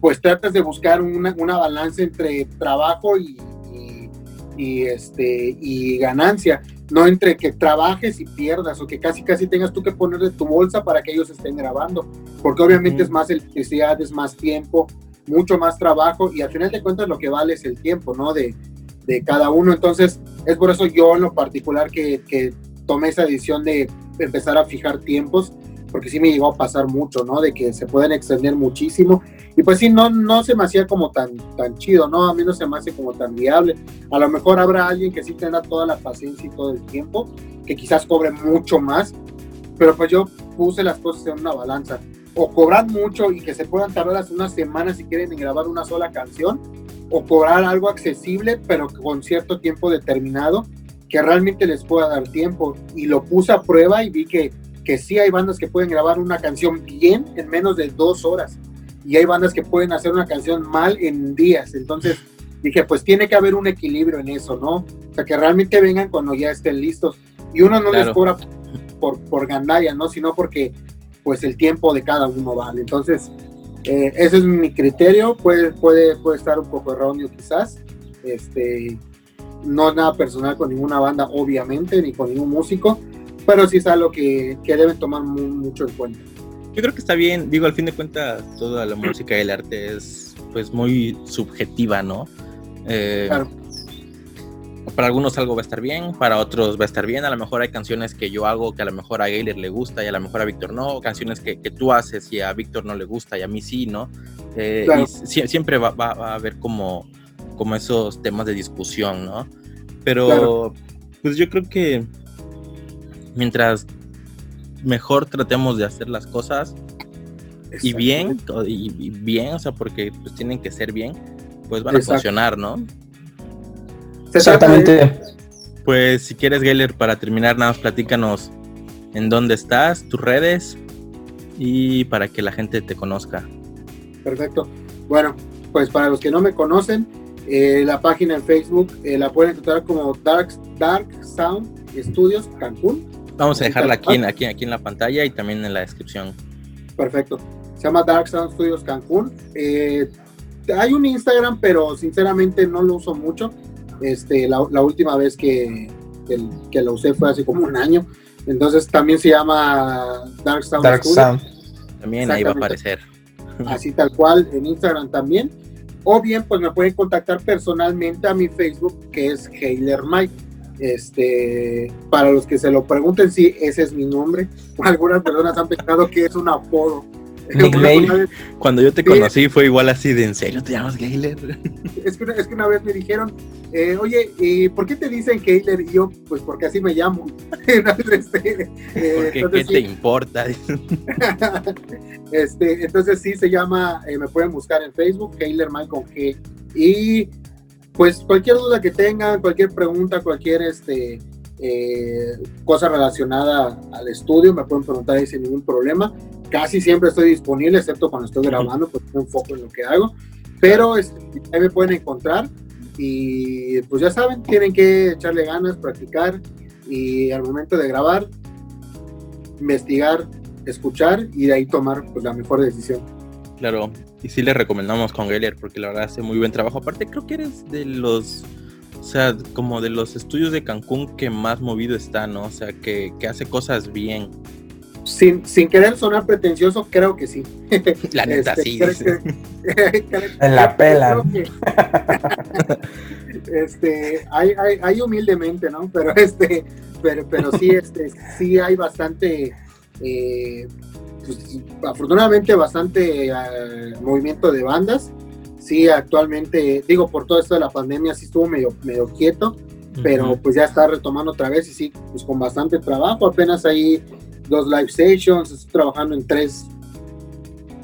pues tratas de buscar una, una balanza entre trabajo y, y, este, y ganancia, no entre que trabajes y pierdas o que casi casi tengas tú que poner de tu bolsa para que ellos estén grabando, porque obviamente es más electricidad, es más tiempo, mucho más trabajo y al final de cuentas lo que vale es el tiempo, ¿no? De, de cada uno. Entonces, es por eso yo en lo particular que, que tomé esa decisión de empezar a fijar tiempos, porque sí me llegó a pasar mucho, ¿no? De que se pueden extender muchísimo Y pues sí, no, no se me hacía como tan, tan chido, ¿no? A mí no se me hace como tan viable. A lo mejor habrá alguien que sí tenga toda la paciencia y todo el tiempo, que quizás cobre mucho más, pero pues yo puse las cosas en una balanza. O cobrar mucho y que se puedan tardar hasta una semana si quieren grabar una sola canción, o cobrar algo accesible, pero con cierto tiempo determinado, que realmente les pueda dar tiempo. Y lo puse a prueba y vi que, que sí hay bandas que pueden grabar una canción bien en menos de dos horas y hay bandas que pueden hacer una canción mal en días. Entonces dije, pues tiene que haber un equilibrio en eso, ¿no? O sea, que realmente vengan cuando ya estén listos. Y uno no les cobra por, por gandalla, ¿no? Sino porque pues el tiempo de cada uno vale. Entonces, eh, ese es mi criterio. Puede, puede, puede estar un poco erróneo quizás. Este, no nada personal con ninguna banda, obviamente, ni con ningún músico, pero sí es algo que, que deben tomar mucho en cuenta yo creo que está bien. Digo, al fin de cuentas, toda la música y el arte es pues muy subjetiva, ¿no? Eh, claro. Para algunos algo va a estar bien, para otros va a estar bien. A lo mejor hay canciones que yo hago que a lo mejor a Gayler le gusta y a lo mejor a Víctor no. Canciones que, que, tú haces y a Víctor no le gusta y a mí sí, ¿no? Eh, y siempre va, va, a haber como, como esos temas de discusión, ¿no? Pero pues yo creo que mientras mejor tratemos de hacer las cosas y bien, y, bien, o sea, porque pues tienen que ser bien, pues van a funcionar, ¿no? Exactamente. Pues si quieres, Geller, para terminar, nada más platícanos en dónde estás, tus redes y para que la gente te conozca. Perfecto. Bueno, pues para los que no me conocen, eh, la página en Facebook eh, la pueden encontrar como Dark, Dark Sound Studios Cancún. Vamos a dejarla aquí, en, aquí, aquí en la pantalla y también en la descripción. Perfecto. Se llama Dark Sound Studios Cancún. Eh, hay un Instagram, pero sinceramente no lo uso mucho. Este, la, última vez que, que, lo usé fue hace como un año. Entonces también se llama Dark Sound Dark Sound. También ahí va a aparecer. Así tal cual, en Instagram también. O bien, pues me pueden contactar personalmente a mi Facebook, que es Heiler Mike. Este, para los que se lo pregunten, sí, ese es mi nombre. Algunas personas han pensado que es un apodo. Cuando yo te conocí fue igual así de en serio, ¿te llamas Gayler? Es que, es que una vez me dijeron, eh, oye, ¿y por qué te dicen Gayler? Y yo, pues porque así me llamo. este, eh, ¿Qué te importa? este, entonces sí se llama, eh, me pueden buscar en Facebook, Gayler Mike con G. Y pues cualquier duda que tengan, cualquier pregunta, cualquier este, eh, cosa relacionada al estudio, me pueden preguntar ahí sin ningún problema. Casi siempre estoy disponible, excepto cuando estoy grabando, porque un foco en lo que hago. Pero este, ahí me pueden encontrar y pues ya saben, tienen que echarle ganas, practicar y al momento de grabar, investigar, escuchar y de ahí tomar pues, la mejor decisión. Claro, y sí le recomendamos con Geller porque la verdad hace muy buen trabajo. Aparte, creo que eres de los, sea, como de los estudios de Cancún que más movido está, ¿no? O sea, que, hace cosas bien. Sin, sin querer sonar pretencioso, creo que sí. La neta, este, sí. en la pela. este, hay, hay, hay, humildemente, ¿no? Pero este, pero, pero sí, este, sí hay bastante eh, pues, afortunadamente bastante eh, movimiento de bandas. Sí, actualmente, digo, por todo esto de la pandemia sí estuvo medio, medio quieto, pero pues ya está retomando otra vez y sí, pues con bastante trabajo. Apenas hay dos live sessions, estoy trabajando en tres,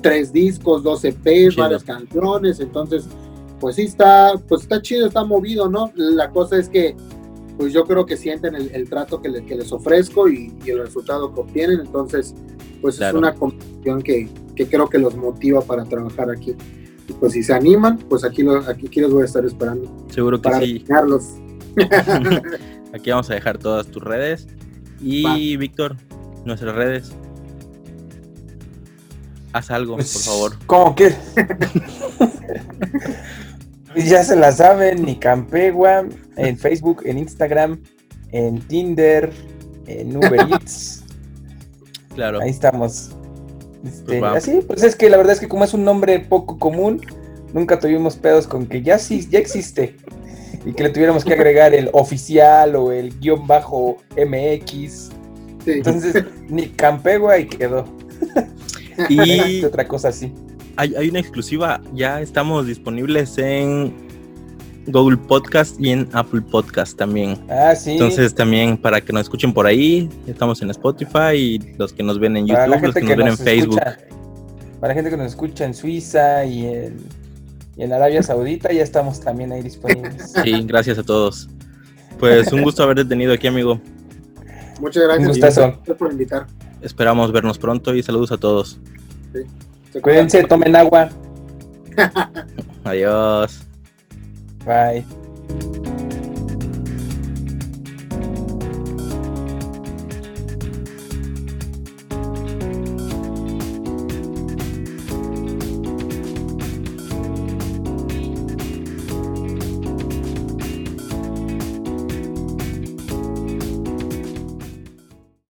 tres discos, dos EPs, varias canciones, entonces pues sí está, pues está chido, está movido, ¿no? La cosa es que pues yo creo que sienten el, trato que, les ofrezco y, el resultado que obtienen, entonces pues es una condición que, creo que los motiva para trabajar aquí. Y pues si se animan, pues aquí, aquí, los voy a estar esperando. Seguro que para sí. aquí vamos a dejar todas tus redes. Y Víctor, nuestras redes. Haz algo, por pues, favor. ¿Cómo que? ya se la saben, ni Campegua, en Facebook, en Instagram, en Tinder, en Uber Eats. Claro. Ahí estamos. Este, pues así, pues es que la verdad es que como es un nombre poco común, nunca tuvimos pedos con que ya sí, ya existe. Y que le tuviéramos que agregar el oficial o el guion bajo MX. Entonces, ni Campegua y quedó. Y otra cosa así. hay, hay una exclusiva. Ya estamos disponibles en Google Podcast y en Apple Podcast también. Ah, sí. Entonces también para que nos escuchen por ahí, estamos en Spotify y los que nos ven en Para YouTube, los que nos ven en Facebook. para la gente que nos escucha en Suiza y en, y en Arabia Saudita, ya estamos también ahí disponibles. Sí, gracias a todos. Pues un gusto haberte tenido aquí, amigo. Muchas gracias. Un gustazo. Gracias por invitar. Esperamos vernos pronto y saludos a todos. Se cuidan. Cuídense, tomen agua. Adiós. Bye.